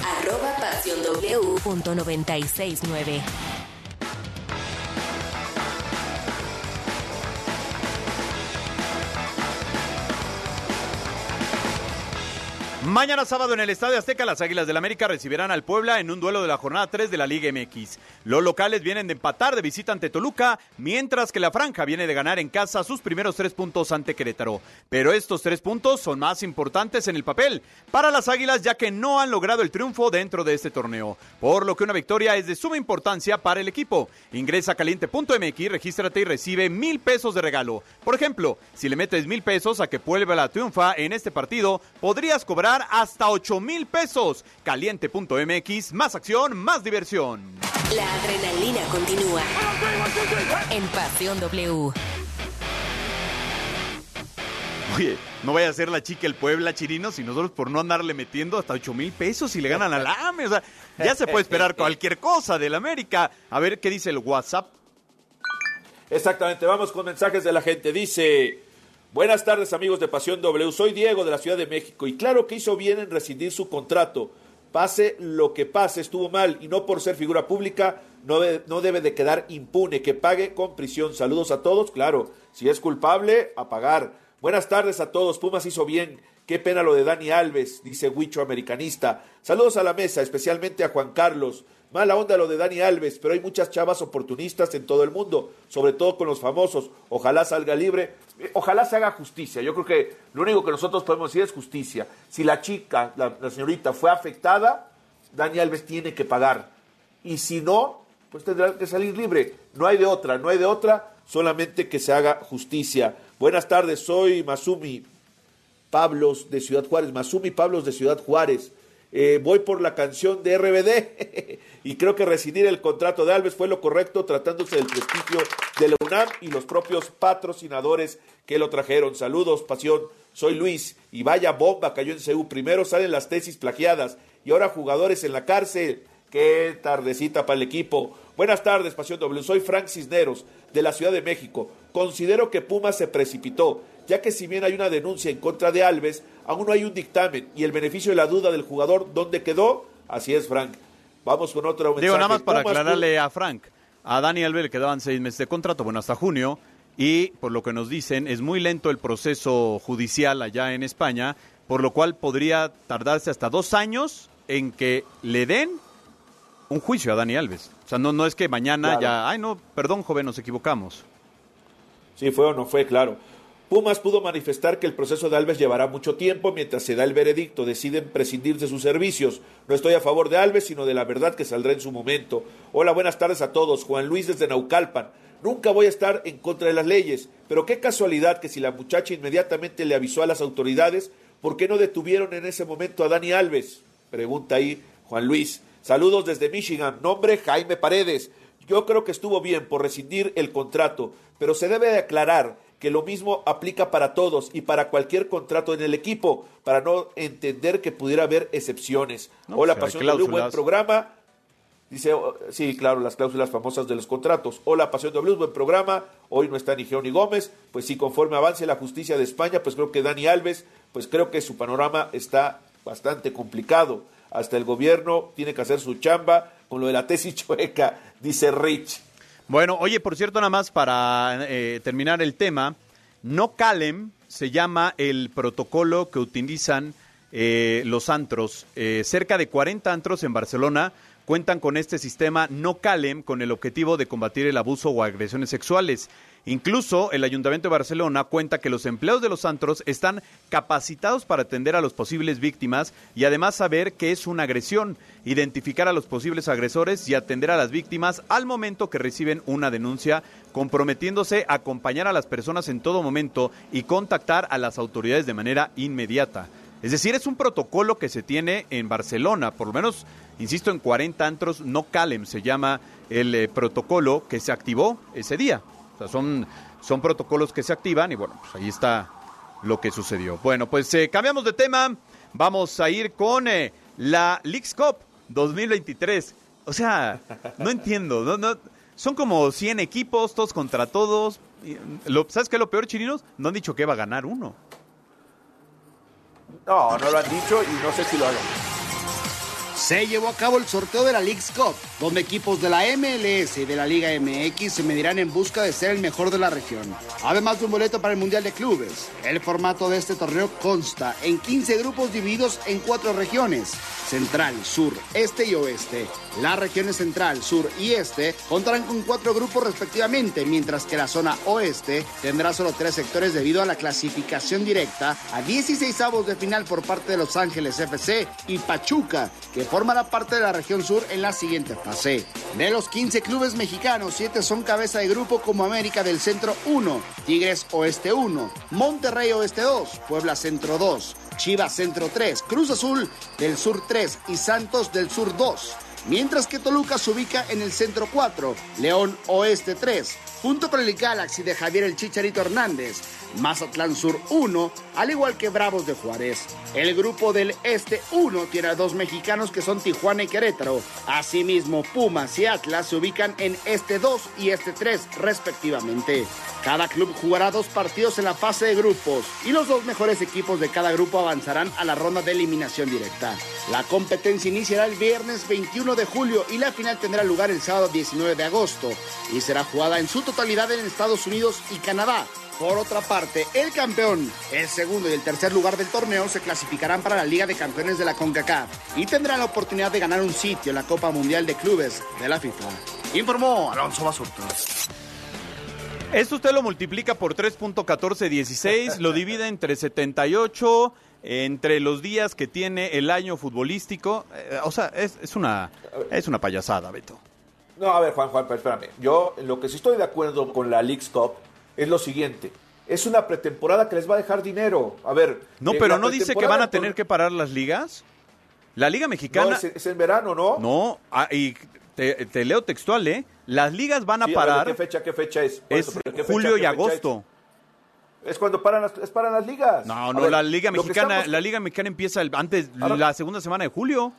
Arroba Pasión W. Punto 969. Mañana sábado en el Estadio Azteca, las Águilas del América recibirán al Puebla en un duelo de la jornada 3 de la Liga MX. Los locales vienen de empatar de visita ante Toluca, mientras que la Franja viene de ganar en casa sus primeros tres puntos ante Querétaro. Pero estos tres puntos son más importantes en el papel para las Águilas, ya que no han logrado el triunfo dentro de este torneo, por lo que una victoria es de suma importancia para el equipo. Ingresa a caliente.mx, regístrate y recibe mil pesos de regalo. Por ejemplo, si le metes mil pesos a que Puebla triunfa en este partido, podrías cobrar hasta 8 mil pesos. Caliente.mx, más acción, más diversión. La adrenalina continúa. En Pasión W. Oye, no vaya a ser la chica el Puebla Chirinos y nosotros por no andarle metiendo hasta 8 mil pesos y le ganan al AME. O sea, ya se puede esperar cualquier cosa del América. A ver qué dice el WhatsApp. Exactamente, vamos con mensajes de la gente. Dice, buenas tardes amigos de Pasión W, soy Diego de la Ciudad de México y claro que hizo bien en rescindir su contrato. Pase lo que pase, estuvo mal y no por ser figura pública no, de- no debe de quedar impune, que pague con prisión. Saludos a todos, claro, si es culpable, a pagar. Buenas tardes a todos, Pumas hizo bien. Qué pena lo de Dani Alves, dice Huicho Americanista. Saludos a la mesa, especialmente a Juan Carlos. Mala onda lo de Dani Alves, pero hay muchas chavas oportunistas en todo el mundo, sobre todo con los famosos. Ojalá salga libre, Eh, ojalá se haga justicia. Yo creo que lo único que nosotros podemos decir es justicia. Si la chica, la, la señorita, fue afectada, Dani Alves tiene que pagar. Y si no, pues tendrá que salir libre. No hay de otra, no hay de otra, solamente que se haga justicia. Buenas tardes, soy Masumi Pablos de Ciudad Juárez. Masumi Pablos de Ciudad Juárez. Eh, voy por la canción de RBD y creo que rescindir el contrato de Alves fue lo correcto tratándose del prestigio de la UNAM y los propios patrocinadores que lo trajeron. Saludos, pasión. Soy Luis y vaya bomba cayó en CEU. Primero salen las tesis plagiadas y ahora jugadores en la cárcel. Qué tardecita para el equipo. Buenas tardes, Pasión W. Soy Frank Cisneros, de la Ciudad de México. Considero que Pumas se precipitó, ya que si bien hay una denuncia en contra de Alves, aún no hay un dictamen y el beneficio de la duda del jugador, ¿dónde quedó? Así es, Frank. Vamos con otro mensaje. Digo, nada más para aclararle a Frank. A Dani Alves le quedaban seis meses de contrato, bueno, hasta junio, y por lo que nos dicen, es muy lento el proceso judicial allá en España, por lo cual podría tardarse hasta dos años en que le den un juicio a Dani Alves. O sea, no, no es que mañana Claro. ya, ay no, perdón joven, nos equivocamos. Sí, fue o no fue, claro. Pumas pudo manifestar que el proceso de Alves llevará mucho tiempo mientras se da el veredicto. Deciden prescindir de sus servicios. No estoy a favor de Alves, sino de la verdad que saldrá en su momento. Hola, buenas tardes a todos. Juan Luis desde Naucalpan. Nunca voy a estar en contra de las leyes, pero qué casualidad que si la muchacha inmediatamente le avisó a las autoridades, ¿por qué no detuvieron en ese momento a Dani Alves? Pregunta ahí Juan Luis. Saludos desde Michigan. Nombre Jaime Paredes. Yo creo que estuvo bien por rescindir el contrato, pero se debe de aclarar que lo mismo aplica para todos y para cualquier contrato en el equipo, para no entender que pudiera haber excepciones. No, Hola, pues, hay Pasión W, buen programa. Dice, oh, sí, claro, las cláusulas famosas de los contratos. Hola, Pasión de Blues, buen programa. Hoy no está ni Geo ni Gómez. Pues sí, conforme avance la justicia de España, pues creo que Dani Alves, pues creo que su panorama está bastante complicado. Hasta el gobierno tiene que hacer su chamba con lo de la tesis chueca, dice Rich. Bueno, oye, por cierto, nada más para eh, terminar el tema, no calem se llama el protocolo que utilizan eh, los antros. Eh, cerca de 40 antros en Barcelona cuentan con este sistema no calem con el objetivo de combatir el abuso o agresiones sexuales. Incluso el Ayuntamiento de Barcelona cuenta que los empleados de los antros están capacitados para atender a los posibles víctimas y además saber qué es una agresión, identificar a los posibles agresores y atender a las víctimas al momento que reciben una denuncia, comprometiéndose a acompañar a las personas en todo momento y contactar a las autoridades de manera inmediata. Es decir, es un protocolo que se tiene en Barcelona, por lo menos, insisto, en 40 antros, no calem se llama el eh, protocolo que se activó ese día. O sea, son, son protocolos que se activan y bueno, pues ahí está lo que sucedió. Bueno, pues eh, cambiamos de tema. Vamos a ir con eh, la Leagues Cup 2023. O sea, no entiendo. No, no, son como 100 equipos, todos contra todos. Lo, ¿Sabes qué es lo peor, chininos? No han dicho que va a ganar uno. No, no lo han dicho y no sé si lo hagan. Se llevó a cabo el sorteo de la League's Cup, donde equipos de la MLS y de la Liga MX se medirán en busca de ser el mejor de la región. Además de un boleto para el Mundial de Clubes, el formato de este torneo consta en 15 grupos divididos en cuatro regiones, central, sur, este y oeste. Las regiones central, sur y este contarán con cuatro grupos respectivamente, mientras que la zona oeste tendrá solo tres sectores debido a la clasificación directa a 16 avos de final por parte de Los Ángeles FC y Pachuca, que formará parte de la región sur en la siguiente fase. De los 15 clubes mexicanos, 7 son cabeza de grupo como América del Centro 1, Tigres Oeste 1, Monterrey Oeste 2, Puebla Centro 2, Chivas Centro 3, Cruz Azul del Sur 3 y Santos del Sur 2. Mientras que Toluca se ubica en el centro 4, León Oeste 3, junto con el Galaxy de Javier el Chicharito Hernández, Mazatlán Sur 1, al igual que Bravos de Juárez. El grupo del Este 1 tiene a dos mexicanos que son Tijuana y Querétaro. Asimismo, Pumas y Atlas se ubican en Este 2 y Este 3, respectivamente. Cada club jugará dos partidos en la fase de grupos y los dos mejores equipos de cada grupo avanzarán a la ronda de eliminación directa. La competencia iniciará el viernes 21 de julio y la final tendrá lugar el sábado 19 de agosto y será jugada en su totalidad en Estados Unidos y Canadá. Por otra parte, el campeón, el segundo y el tercer lugar del torneo se clasificarán para la Liga de Campeones de la CONCACAF y tendrán la oportunidad de ganar un sitio en la Copa Mundial de Clubes de la FIFA. Informó Alonso Basurto. Esto usted lo multiplica por 3.1416, lo divide entre 78, entre los días que tiene el año futbolístico. Eh, o sea, es, es una, es una payasada, Beto. No, a ver, Juan, Juan, pero espérame. Yo, en lo que sí estoy de acuerdo con la League's Cup es lo siguiente. Es una pretemporada que les va a dejar dinero. A ver. No, pero no dice que van a tener que parar las ligas. La Liga Mexicana. No, es, es en verano, ¿no? No, ah, y te, te leo textual, ¿eh? Las ligas van a Sí, a ver, parar. ¿Qué fecha, qué fecha es? Es eso, pero ¿qué fecha, julio y agosto. Es? Es cuando paran las, es paran las ligas. No, no, ver, la Liga Mexicana, estamos- la Liga Mexicana empieza el- antes, Ahora- la segunda semana de julio.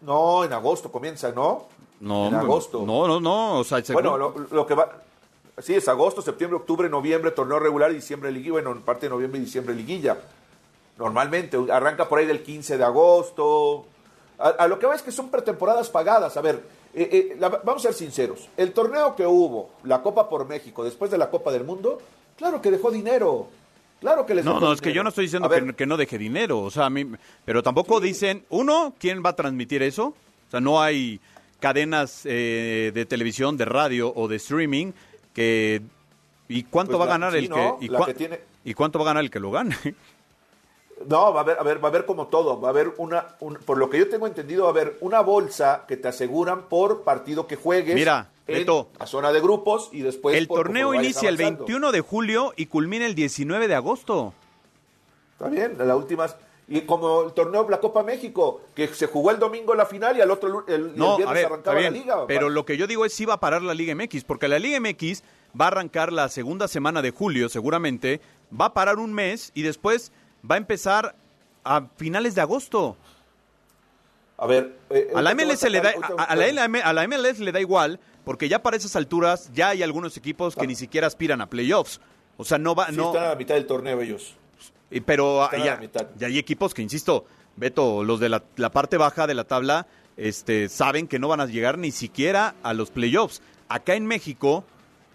No, en agosto comienza, ¿no? No, En agosto. No, no, no. O sea, Bueno, lo, lo que va. Sí, es agosto, septiembre, octubre, noviembre, torneo regular, diciembre, liguilla. Bueno, en parte de noviembre y diciembre, liguilla. Normalmente, arranca por ahí del 15 de agosto. A, a lo que va es que son pretemporadas pagadas. A ver, eh, eh, la- vamos a ser sinceros. El torneo que hubo, la Copa por México, después de la Copa del Mundo, claro que dejó dinero. Claro que les No, no, es que yo no estoy diciendo que no deje dinero, o sea, a mí, pero tampoco dicen, uno, ¿quién va a transmitir eso? O sea, no hay cadenas eh, de televisión, de radio o de streaming que... ¿Y cuánto Pues va a la- ganar sí, el ¿no? que... Y, La cua- que tiene- ¿Y cuánto va a ganar el que lo gane? No, va a haber, a ver, va a haber como todo, va a haber una, un- por lo que yo tengo entendido, va a haber una bolsa que te aseguran por partido que juegues. Mira, en Beto. la zona de grupos y después el por torneo inicia el avanzando. 21 de julio y culmina el 19 de agosto. Está bien, la última y como el torneo la Copa México, que se jugó el domingo la final y al otro el, el No, viernes a ver, está arrancaba bien, la liga. pero lo que yo digo es si va a parar la Liga MX, porque la Liga MX va a arrancar la segunda semana de julio, seguramente, va a parar un mes y después va a empezar a finales de agosto. A ver, eh, A la MLS le da, a, a la a la MLS le da igual, porque ya para esas alturas ya hay algunos equipos que ni siquiera aspiran a playoffs. O sea, no va, Sí, no, están a la mitad del torneo ellos. Y- pero mitad. ya hay equipos que, insisto, Beto, los de la, la parte baja de la tabla, este, saben que no van a llegar ni siquiera a los playoffs. Acá en México,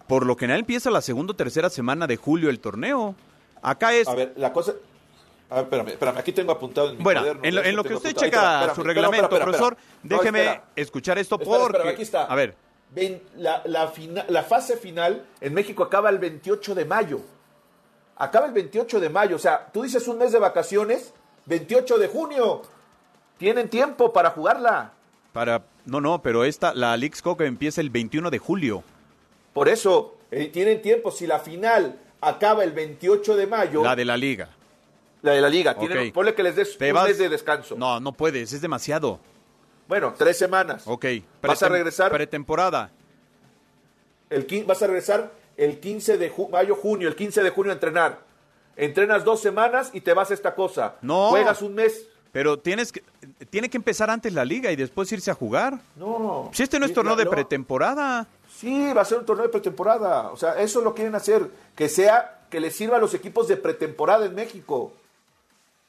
por lo general empieza la segunda o tercera semana de julio el torneo. Acá es, A ver, la cosa a ver, espérame, espérame, aquí tengo apuntado en mi bueno, cuaderno, en lo, en que usted apuntado. Checa espérame, su reglamento, espérame, profesor. No, déjeme espera. escuchar esto porque... aquí está. A ver, la, la, fina- la fase final en México acaba el 28 de mayo. Acaba el 28 de mayo. O sea, tú dices un mes de vacaciones, 28 de junio. Tienen tiempo para jugarla. para... No, no, pero esta, la League's Cup empieza el 21 de julio. Por eso, eh, tienen tiempo. Si la final acaba el 28 de mayo, La de la liga. la de la liga, tienen, Ok. ponle que les des un vas- mes de descanso. No, no puedes, es demasiado. Bueno, tres semanas. Ok. ¿Vas a regresar? Pretemporada. El, vas a regresar el 15 de ju- mayo, junio, el 15 de junio a entrenar. Entrenas dos semanas y te vas a esta cosa. No. Juegas un mes. Pero tienes que, tiene que empezar antes la liga y después irse a jugar. No. Si este no es torneo de pretemporada. Sí, va a ser un torneo de pretemporada. O sea, eso lo quieren hacer. Que sea, que les sirva a los equipos de pretemporada en México.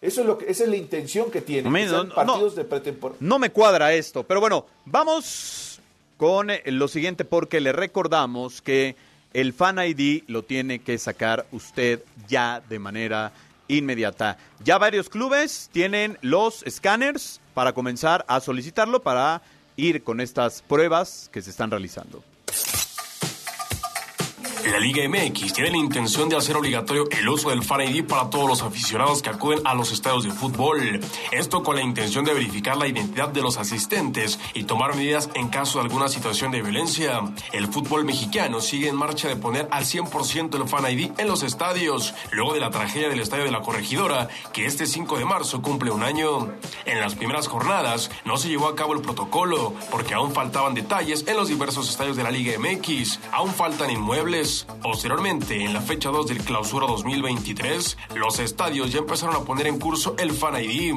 Eso es lo que, esa es la intención que tienen. Que no, partidos de pretemporada. No me cuadra esto. Pero bueno, vamos con eh, lo siguiente porque le recordamos que el Fan ID lo tiene que sacar usted ya de manera inmediata. Ya varios clubes tienen los escáneres para comenzar a solicitarlo para ir con estas pruebas que se están realizando. La Liga MX tiene la intención de hacer obligatorio el uso del Fan ID para todos los aficionados que acuden a los estadios de fútbol. Esto con la intención de verificar la identidad de los asistentes y tomar medidas en caso de alguna situación de violencia. El fútbol mexicano sigue en marcha de poner al 100% el Fan ID en los estadios, luego de la tragedia del Estadio de la Corregidora, que este 5 de marzo cumple un año. En las primeras jornadas no se llevó a cabo el protocolo porque aún faltaban detalles en los diversos estadios de la Liga MX, aún faltan inmuebles. Posteriormente, en la fecha 2 del clausura 2023, los estadios ya empezaron a poner en curso el Fan ID.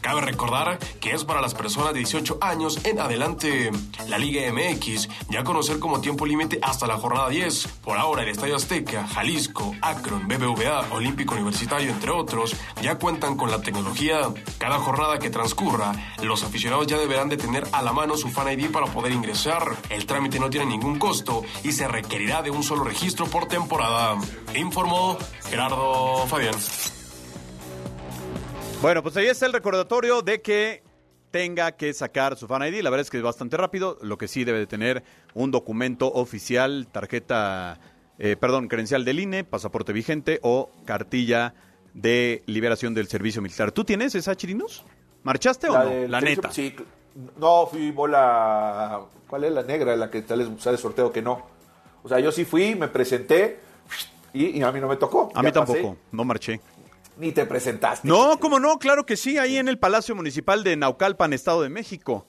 Cabe recordar que es para las personas de 18 años en adelante. La Liga MX ya conocer como tiempo límite hasta la jornada 10. Por ahora, el Estadio Azteca, Jalisco, Akron, BBVA, Olímpico Universitario, entre otros, ya cuentan con la tecnología. Cada jornada que transcurra, los aficionados ya deberán de tener a la mano su Fan ID para poder ingresar. El trámite no tiene ningún costo y se requerirá de un solo registro por temporada. Informó Gerardo Fabián. Bueno, pues ahí está el recordatorio de que tenga que sacar su Fan ID. La verdad es que es bastante rápido. Lo que sí debe de tener un documento oficial, tarjeta, eh, perdón, credencial del INE, pasaporte vigente o cartilla de liberación del servicio militar. ¿Tú tienes esa, Chirinos? ¿Marchaste o no? del La neta. Sí, no, fui bola. ¿Cuál es la negra? La que tal vez sale sorteo que no. O sea, yo sí fui, me presenté y, y a mí no me tocó. A mí pasé. tampoco, no marché. Ni te presentaste. No, cómo no, claro que sí, ahí en el Palacio Municipal de Naucalpan, Estado de México.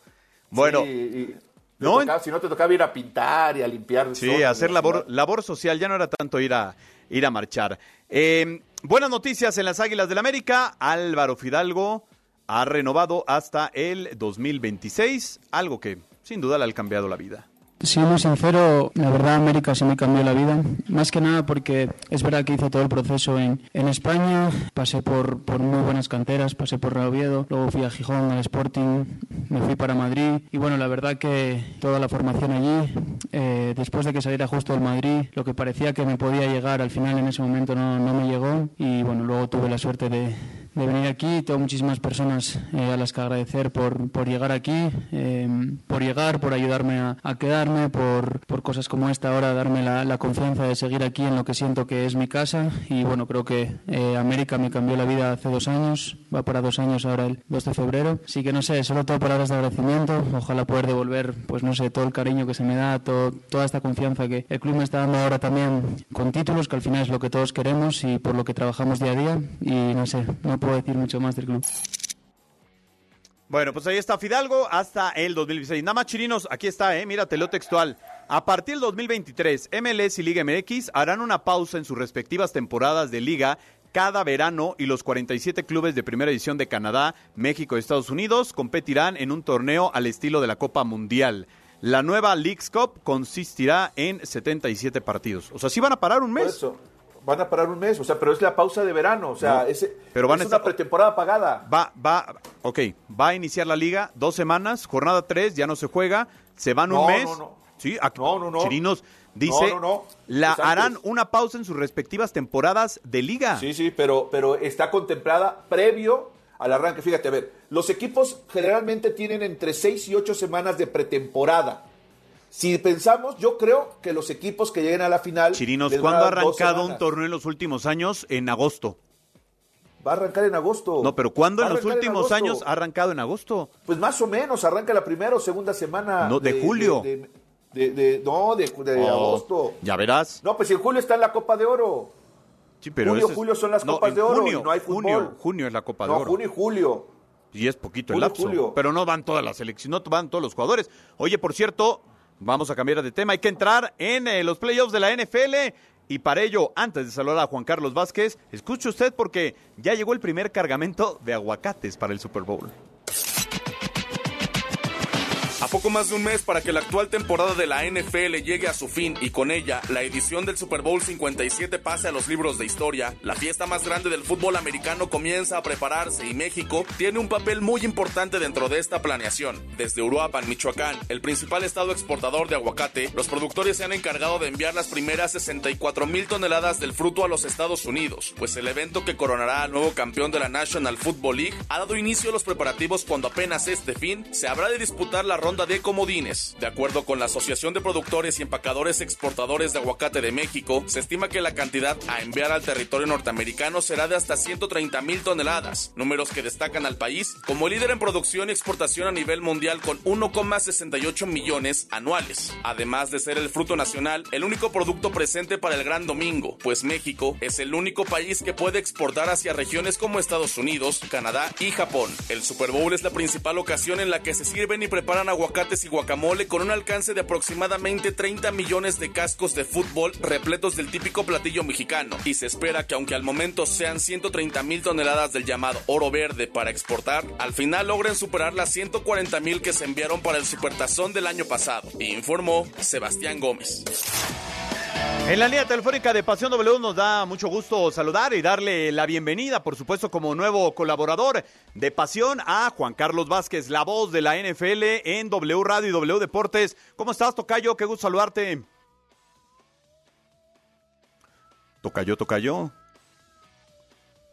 Bueno, Sí, y- No, tocaba- si no te tocaba ir a pintar y a limpiar. Sí, hacer la labor, labor social, ya no era tanto ir a, ir a marchar. Eh, buenas noticias en las Águilas del América. Álvaro Fidalgo ha renovado hasta el 2026, algo que sin duda le ha cambiado la vida. Siendo sincero, la verdad América sí me cambió la vida, más que nada porque es verdad que hice todo el proceso en, en España, pasé por, por muy buenas canteras, pasé por Oviedo, luego fui a Gijón, al Sporting, me fui para Madrid. Y bueno, la verdad que toda la formación allí, eh, después de que saliera justo del Madrid, lo que parecía que me podía llegar al final en ese momento no, no me llegó. Y bueno, luego tuve la suerte de, de venir aquí. Tengo muchísimas personas eh, a las que agradecer por, por llegar aquí, eh, por llegar, por ayudarme a, a quedarme, por, por cosas como esta ahora, darme la, la confianza de seguir aquí en lo que siento que es mi casa. Y bueno, creo que eh, América me cambió la vida hace dos años, va para dos años ahora el 2 de febrero. Así que no sé, solo todo palabras de agradecimiento. Ojalá poder devolver, pues no sé, todo el cariño que se me da, todo, toda esta confianza que el club me está dando ahora también con títulos, que al final es lo que todos queremos y por lo que trabajamos día a día. Y no sé, no puedo decir mucho más del club. Bueno, pues ahí está Fidalgo hasta el 2026. Nada más chirinos, aquí está, eh, mira, te leo textual. A partir del 2023, MLS y Liga MX harán una pausa en sus respectivas temporadas de liga cada verano y los 47 clubes de primera edición de Canadá, México y Estados Unidos competirán en un torneo al estilo de la Copa Mundial. La nueva Leagues Cup consistirá en 77 partidos. O sea, sí van a parar un Por mes. eso, van a parar un mes, o sea, pero es la pausa de verano, o sea, No, ese- pero van es a una pretemporada pagada. Va, va, ok, va a iniciar la liga dos semanas, jornada tres, ya no se juega, se van un mes. no, no. Sí, aquí, No, no, no. Chirinos dice, la Es antes. harán una pausa en sus respectivas temporadas de liga. Sí, sí, pero, pero está contemplada previo al arranque. Fíjate, a ver, los equipos generalmente tienen entre 6 y 8 semanas de pretemporada. Si pensamos, yo creo que los equipos que lleguen a la final. Chirinos, ¿cuándo ha arrancado un torneo en los últimos años? En agosto. Va a arrancar en agosto. No, pero ¿cuándo en los en últimos años ha arrancado en agosto? Pues más o menos, arranca la primera o segunda semana. No, de julio. de- de- no, de, de Oh, agosto. Ya verás. No, pues en julio está en la Copa de Oro. Sí, pero Junio, es- julio son las no, Copas de Oro Junio, y no hay fútbol. junio, junio es la Copa de No, Oro. junio y julio. Y es poquito el lapso. julio. Pero no van todas las selecciones, no van todos los jugadores. Oye, por cierto, vamos a cambiar de tema. Hay que entrar en eh, los playoffs de la NFL. Y para ello, antes de saludar a Juan Carlos Vázquez, escuche usted porque ya llegó el primer cargamento de aguacates para el Super Bowl. A poco más de un mes para que la actual temporada de la NFL llegue a su fin y con ella la edición del Super Bowl 57 pase a los libros de historia, la fiesta más grande del fútbol americano comienza a prepararse y México tiene un papel muy importante dentro de esta planeación. Desde Uruapan, Michoacán, el principal estado exportador de aguacate, los productores se han encargado de enviar las primeras 64 mil toneladas del fruto a los Estados Unidos, pues el evento que coronará al nuevo campeón de la National Football League ha dado inicio a los preparativos cuando apenas este fin se habrá de disputar la ronda de comodines. De acuerdo con la Asociación de Productores y Empacadores Exportadores de Aguacate de México, se estima que la cantidad a enviar al territorio norteamericano será de hasta 130 mil toneladas, números que destacan al país como líder en producción y exportación a nivel mundial con 1,68 millones anuales. Además de ser el fruto nacional, el único producto presente para el Gran Domingo, pues México es el único país que puede exportar hacia regiones como Estados Unidos, Canadá y Japón. El Super Bowl es la principal ocasión en la que se sirven y preparan aguacates y guacamole con un alcance de aproximadamente 30 millones de cascos de fútbol repletos del típico platillo mexicano. Y se espera que aunque al momento sean 130 mil toneladas del llamado oro verde para exportar, al final logren superar las 140 mil que se enviaron para el supertazón del año pasado, informó Sebastián Gómez. En la línea telefónica de Pasión W nos da mucho gusto saludar y darle la bienvenida, por supuesto, como nuevo colaborador de Pasión a Juan Carlos Vázquez, la voz de la NFL en W Radio y W Deportes. ¿Cómo estás, Tocayo? Qué gusto saludarte. Tocayo, Tocayo.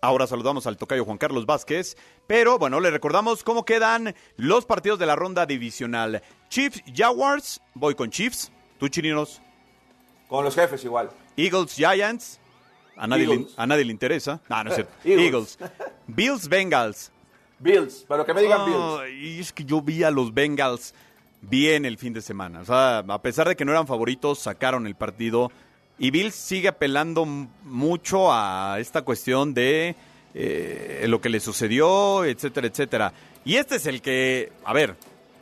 Ahora saludamos al tocayo Juan Carlos Vázquez, pero bueno, le recordamos cómo quedan los partidos de la ronda divisional. Chiefs, Jaguars, voy con Chiefs, tú chininos. Con los jefes igual. Eagles, Giants, a nadie, Le, a nadie le interesa. No, no es cierto. Eagles. Eagles. Bills, Bengals. Bills, pero que me digan Bills. Ay, es que yo vi a los Bengals bien el fin de semana. O sea, a pesar de que no eran favoritos, sacaron el partido. Y Bills sigue apelando mucho a esta cuestión de eh, lo que le sucedió, etcétera, etcétera. Y este es el que, a ver,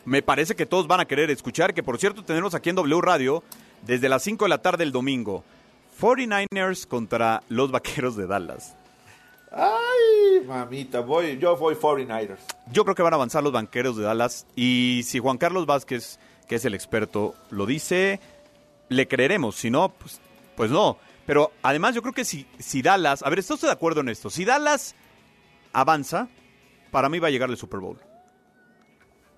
me parece que todos van a querer escuchar, que por cierto tenemos aquí en W Radio desde las 5 de la tarde el domingo. 49ers contra los Vaqueros de Dallas. Ay, mamita, voy, yo voy 49ers. Yo creo que van a avanzar los Vaqueros de Dallas y si Juan Carlos Vázquez, que es el experto, lo dice, le creeremos, si no, pues, pues no. Pero además yo creo que si, si Dallas, a ver, estoy de acuerdo en esto, si Dallas avanza, para mí va a llegar el Super Bowl.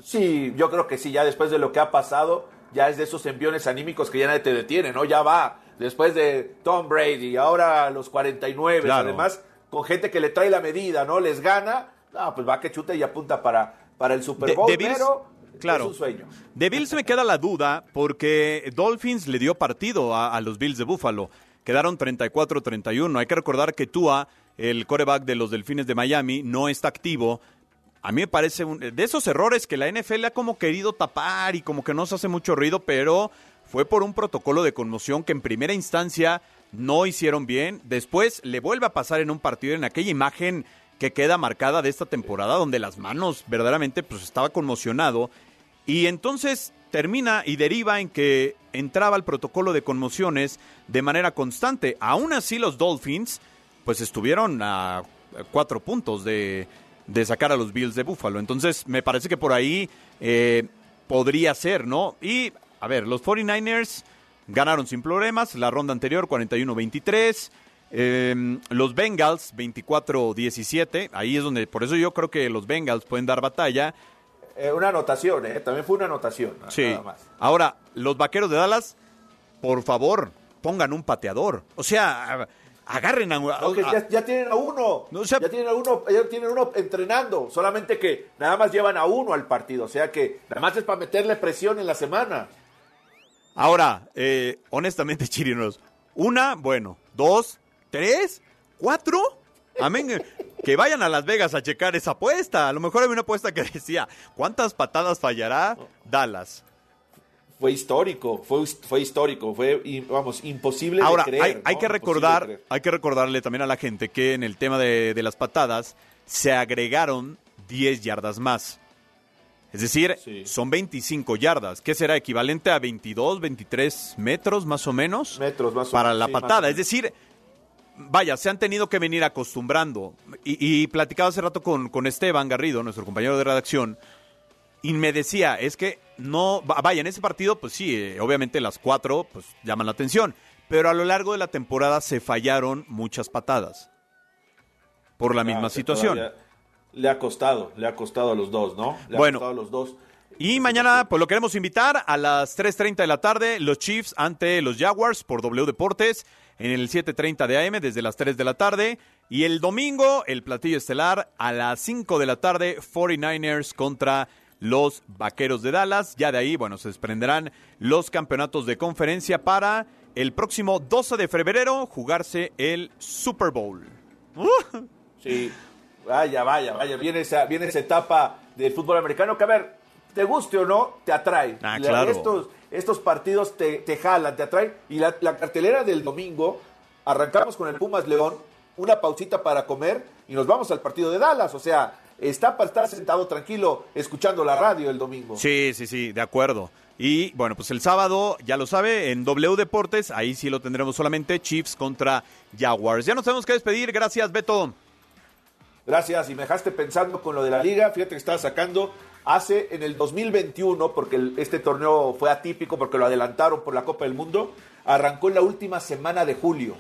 Sí, yo creo que sí, ya después de lo que ha pasado, ya es de esos enviones anímicos que ya nadie te detiene, ¿no? Ya va, después de Tom Brady, ahora los 49, Claro. además con gente que le trae la medida, ¿no? Les gana, no, pues va que chuta y apunta para, para el Super Bowl, de pero claro. es un sueño. De Bills me queda la duda porque Dolphins le dio partido a, a los Bills de Buffalo. Quedaron 34-31. Hay que recordar que Tua, el coreback de los Delfines de Miami, no está activo. A mí me parece de esos errores que la NFL ha como querido tapar y como que no se hace mucho ruido, pero fue por un protocolo de conmoción que en primera instancia no hicieron bien. Después le vuelve a pasar en un partido en aquella imagen que queda marcada de esta temporada donde las manos verdaderamente pues estaba conmocionado y entonces termina y deriva en que entraba el protocolo de conmociones de manera constante. Aún así los Dolphins pues estuvieron a cuatro puntos de, de sacar a los Bills de Buffalo. Entonces me parece que por ahí eh, podría ser, ¿no? Y a ver, los 49ers ganaron sin problemas la ronda anterior 41-23. Eh, los Bengals 24-17. Ahí es donde, por eso yo creo que los Bengals pueden dar batalla. Eh, una anotación, ¿eh? También fue una anotación, Sí. nada más. Ahora, los vaqueros de Dallas, por favor, pongan un pateador. O sea, agarren a. No, que ya, ya tienen a uno. ya tienen a uno, ya tienen uno entrenando. Solamente que nada más llevan a uno al partido. O sea que nada más es para meterle presión en la semana. Ahora, eh, honestamente, chirinos, una, bueno, dos, tres, cuatro. Amén. Que vayan a Las Vegas a checar esa apuesta. A lo mejor había una apuesta que decía, ¿cuántas patadas fallará Dallas? Fue histórico, fue, fue histórico, fue, vamos, imposible Ahora, de creer. hay, que recordar, creer. hay que recordarle también a la gente que en el tema de, de las patadas se agregaron 10 yardas más. Es decir, son 25 yardas, que será equivalente a 22, 23 metros más o menos Metros más o para menos, la sí, patada. Es decir, vaya, se han tenido que venir acostumbrando. Y, y platicaba hace rato con, con Esteban Garrido, nuestro compañero de redacción, y me decía, es que no, va- vaya, en ese partido, pues sí, eh, obviamente las cuatro, pues llaman la atención, pero a lo largo de la temporada se fallaron muchas patadas por la Ah, misma situación. Le ha costado, le ha costado a los dos, ¿no? Le Bueno. ha costado a los dos. Y mañana, pues lo queremos invitar a las 3.30 de la tarde, los Chiefs ante los Jaguars por W Deportes en el 7.30 de AM desde las 3 de la tarde. Y el domingo, el platillo estelar a las 5 de la tarde, 49ers contra los Vaqueros de Dallas. Ya de ahí, bueno, se desprenderán los campeonatos de conferencia para el próximo 12 de febrero jugarse el Super Bowl. Sí, vaya, vaya, vaya. Viene esa, viene esa etapa del fútbol americano que, a ver, te guste o no, te atrae. Ah, La- claro. Estos, estos partidos te, te jalan, te atraen. Y la, la cartelera del domingo, arrancamos con el Pumas León, una pausita para comer y nos vamos al partido de Dallas. O sea, está para estar sentado tranquilo escuchando la radio el domingo. Sí, sí, sí, de acuerdo. Y bueno, pues el sábado, ya lo sabe, en W Deportes, ahí sí lo tendremos solamente, Chiefs contra Jaguars. Ya nos tenemos que despedir, gracias Beto. Gracias, y me dejaste pensando con lo de la liga. Fíjate que estaba sacando hace en el 2021, porque el- este torneo fue atípico, porque lo adelantaron por la Copa del Mundo, arrancó en la última semana de julio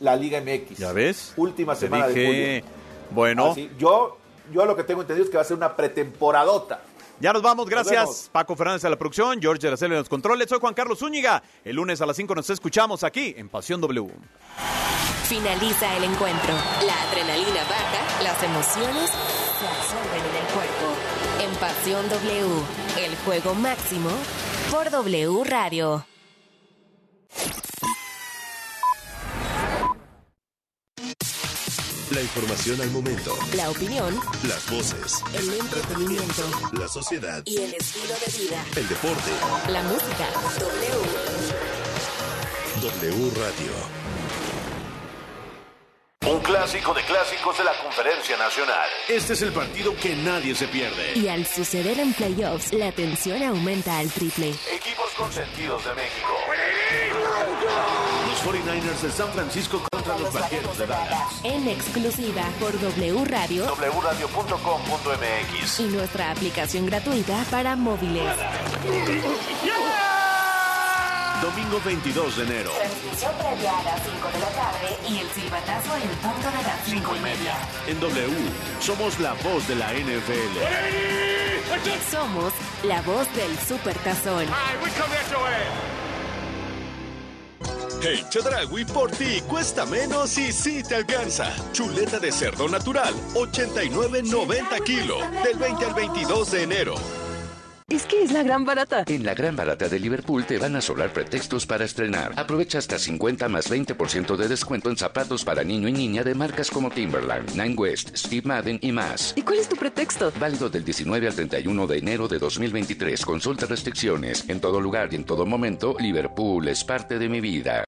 la Liga MX. ¿Ya ves? Última Te semana de julio. bueno, Así, yo, yo lo que tengo entendido es que va a ser una pretemporadota. ya nos vamos, gracias. vemos. Paco Fernández a la producción, George de la en los controles, soy Juan Carlos Zúñiga. El lunes a las 5 nos escuchamos aquí en Pasión W. Finaliza el encuentro. La adrenalina baja, las emociones se absorben en el cuerpo. En Pasión W, el juego máximo por W Radio. La información al momento. La opinión, Las voces. el entretenimiento La sociedad. y el estilo de vida. El deporte. La música. W. W Radio. Un clásico de clásicos de la Conferencia Nacional. Este es el partido que nadie se pierde. Y al suceder en playoffs, la tensión aumenta al triple. Equipos consentidos de México. Los 49ers de San Francisco contra los Vaqueros de Dallas. En exclusiva por W Radio wradio.com.mx y nuestra aplicación gratuita para móviles. Domingo 22 de enero. Transmisión previa a las 5 de la tarde y el silbatazo en punto de las 5 y media. En W, somos la voz de la NFL. Somos la voz del Supertazón. Hey, Chedragui, por ti cuesta menos y sí te alcanza. Chuleta de cerdo natural, 89.90 kilo, del 20 al 22 de enero. Es que es la gran barata. En la gran barata de Liverpool te van a sobrar pretextos para estrenar. Aprovecha hasta 50 más 20% de descuento en zapatos para niño y niña de marcas como Timberland, Nine West, Steve Madden y más. ¿Y cuál es tu pretexto? Válido del 19 al 31 de enero de 2023. Consulta restricciones. En todo lugar y en todo momento, Liverpool es parte de mi vida.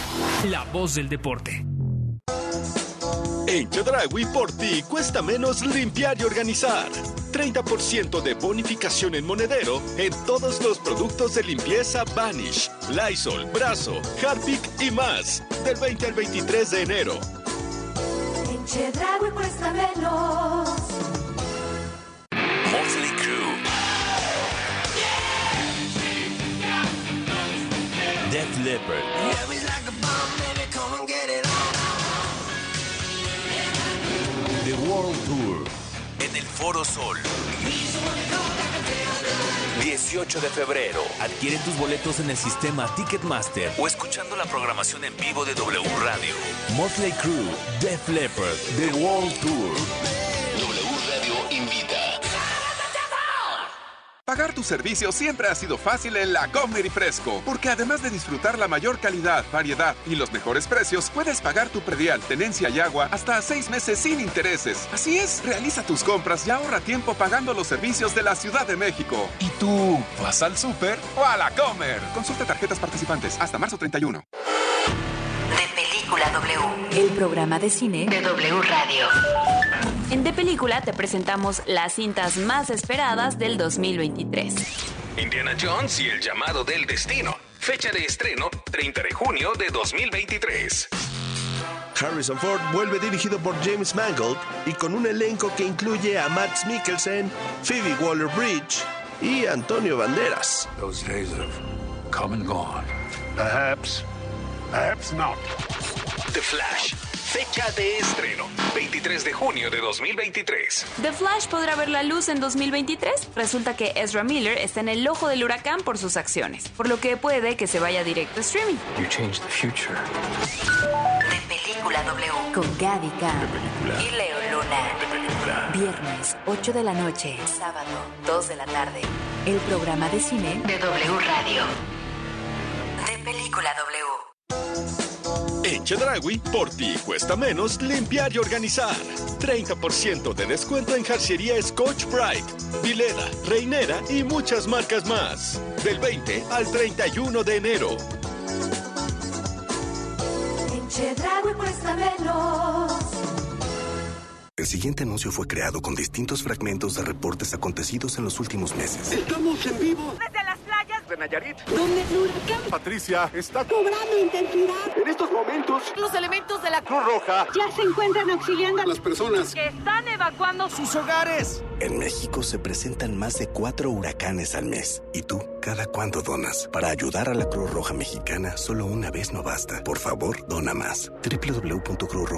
la voz del deporte. En Chedragui, por ti cuesta menos limpiar y organizar. 30% de bonificación en monedero en todos los productos de limpieza Vanish, Lysol, Brazo, Harpic y más. Del 20 al 23 de enero. En Chedragui cuesta menos. Motley Crue. Def Leppard. En el Foro Sol. 18 de febrero. Adquiere tus boletos en el sistema Ticketmaster o escuchando la programación en vivo de W Radio. Motley Crue, Def Leppard, The World Tour. W Radio invita. Pagar tu servicio siempre ha sido fácil en la Comer y Fresco, porque además de disfrutar la mayor calidad, variedad y los mejores precios, puedes pagar tu predial, tenencia y agua hasta seis meses sin intereses. Así es, realiza tus compras y ahorra tiempo pagando los servicios de la Ciudad de México. ¿Y tú vas al súper o a la Comer? Consulta tarjetas participantes hasta marzo 31. De Película W, el programa de cine de W Radio. En De Película te presentamos las cintas más esperadas del 2023. Indiana Jones y el llamado del destino. Fecha de estreno 30 de junio de 2023. Harrison Ford vuelve dirigido por James Mangold y con un elenco que incluye a Matt Mikkelsen, Phoebe Waller-Bridge y Antonio Banderas. Those days have come and gone. Perhaps, perhaps not. The Flash. Fecha de estreno 23 de junio de 2023. The Flash podrá ver la luz en 2023. Resulta que Ezra Miller está en el ojo del huracán por sus acciones, por lo que puede que se vaya directo a streaming. You changed the future. De Película W con Gaby Khan y Leo Luna. Viernes, 8 de la noche. Sábado, 2 de la tarde. El programa de cine de W Radio. De Película W. En Chedragui, por ti cuesta menos limpiar y organizar. 30% de descuento en jarcería Scotch Bright, Vileda, Reinera y muchas marcas más. Del 20 al 31 de enero. En Chedraui cuesta menos. El siguiente anuncio fue creado con distintos fragmentos de reportes acontecidos en los últimos meses. Estamos en vivo. Desde de Nayarit. ¿Dónde el huracán? Patricia está cobrando intensidad. En estos momentos, los elementos de la Cruz Roja ya se encuentran auxiliando a las personas que están evacuando sus hogares. En México se presentan más de cuatro huracanes al mes. ¿Y tú, cada cuándo donas? Para ayudar a la Cruz Roja Mexicana, solo una vez no basta. Por favor, dona más. www.cruzroja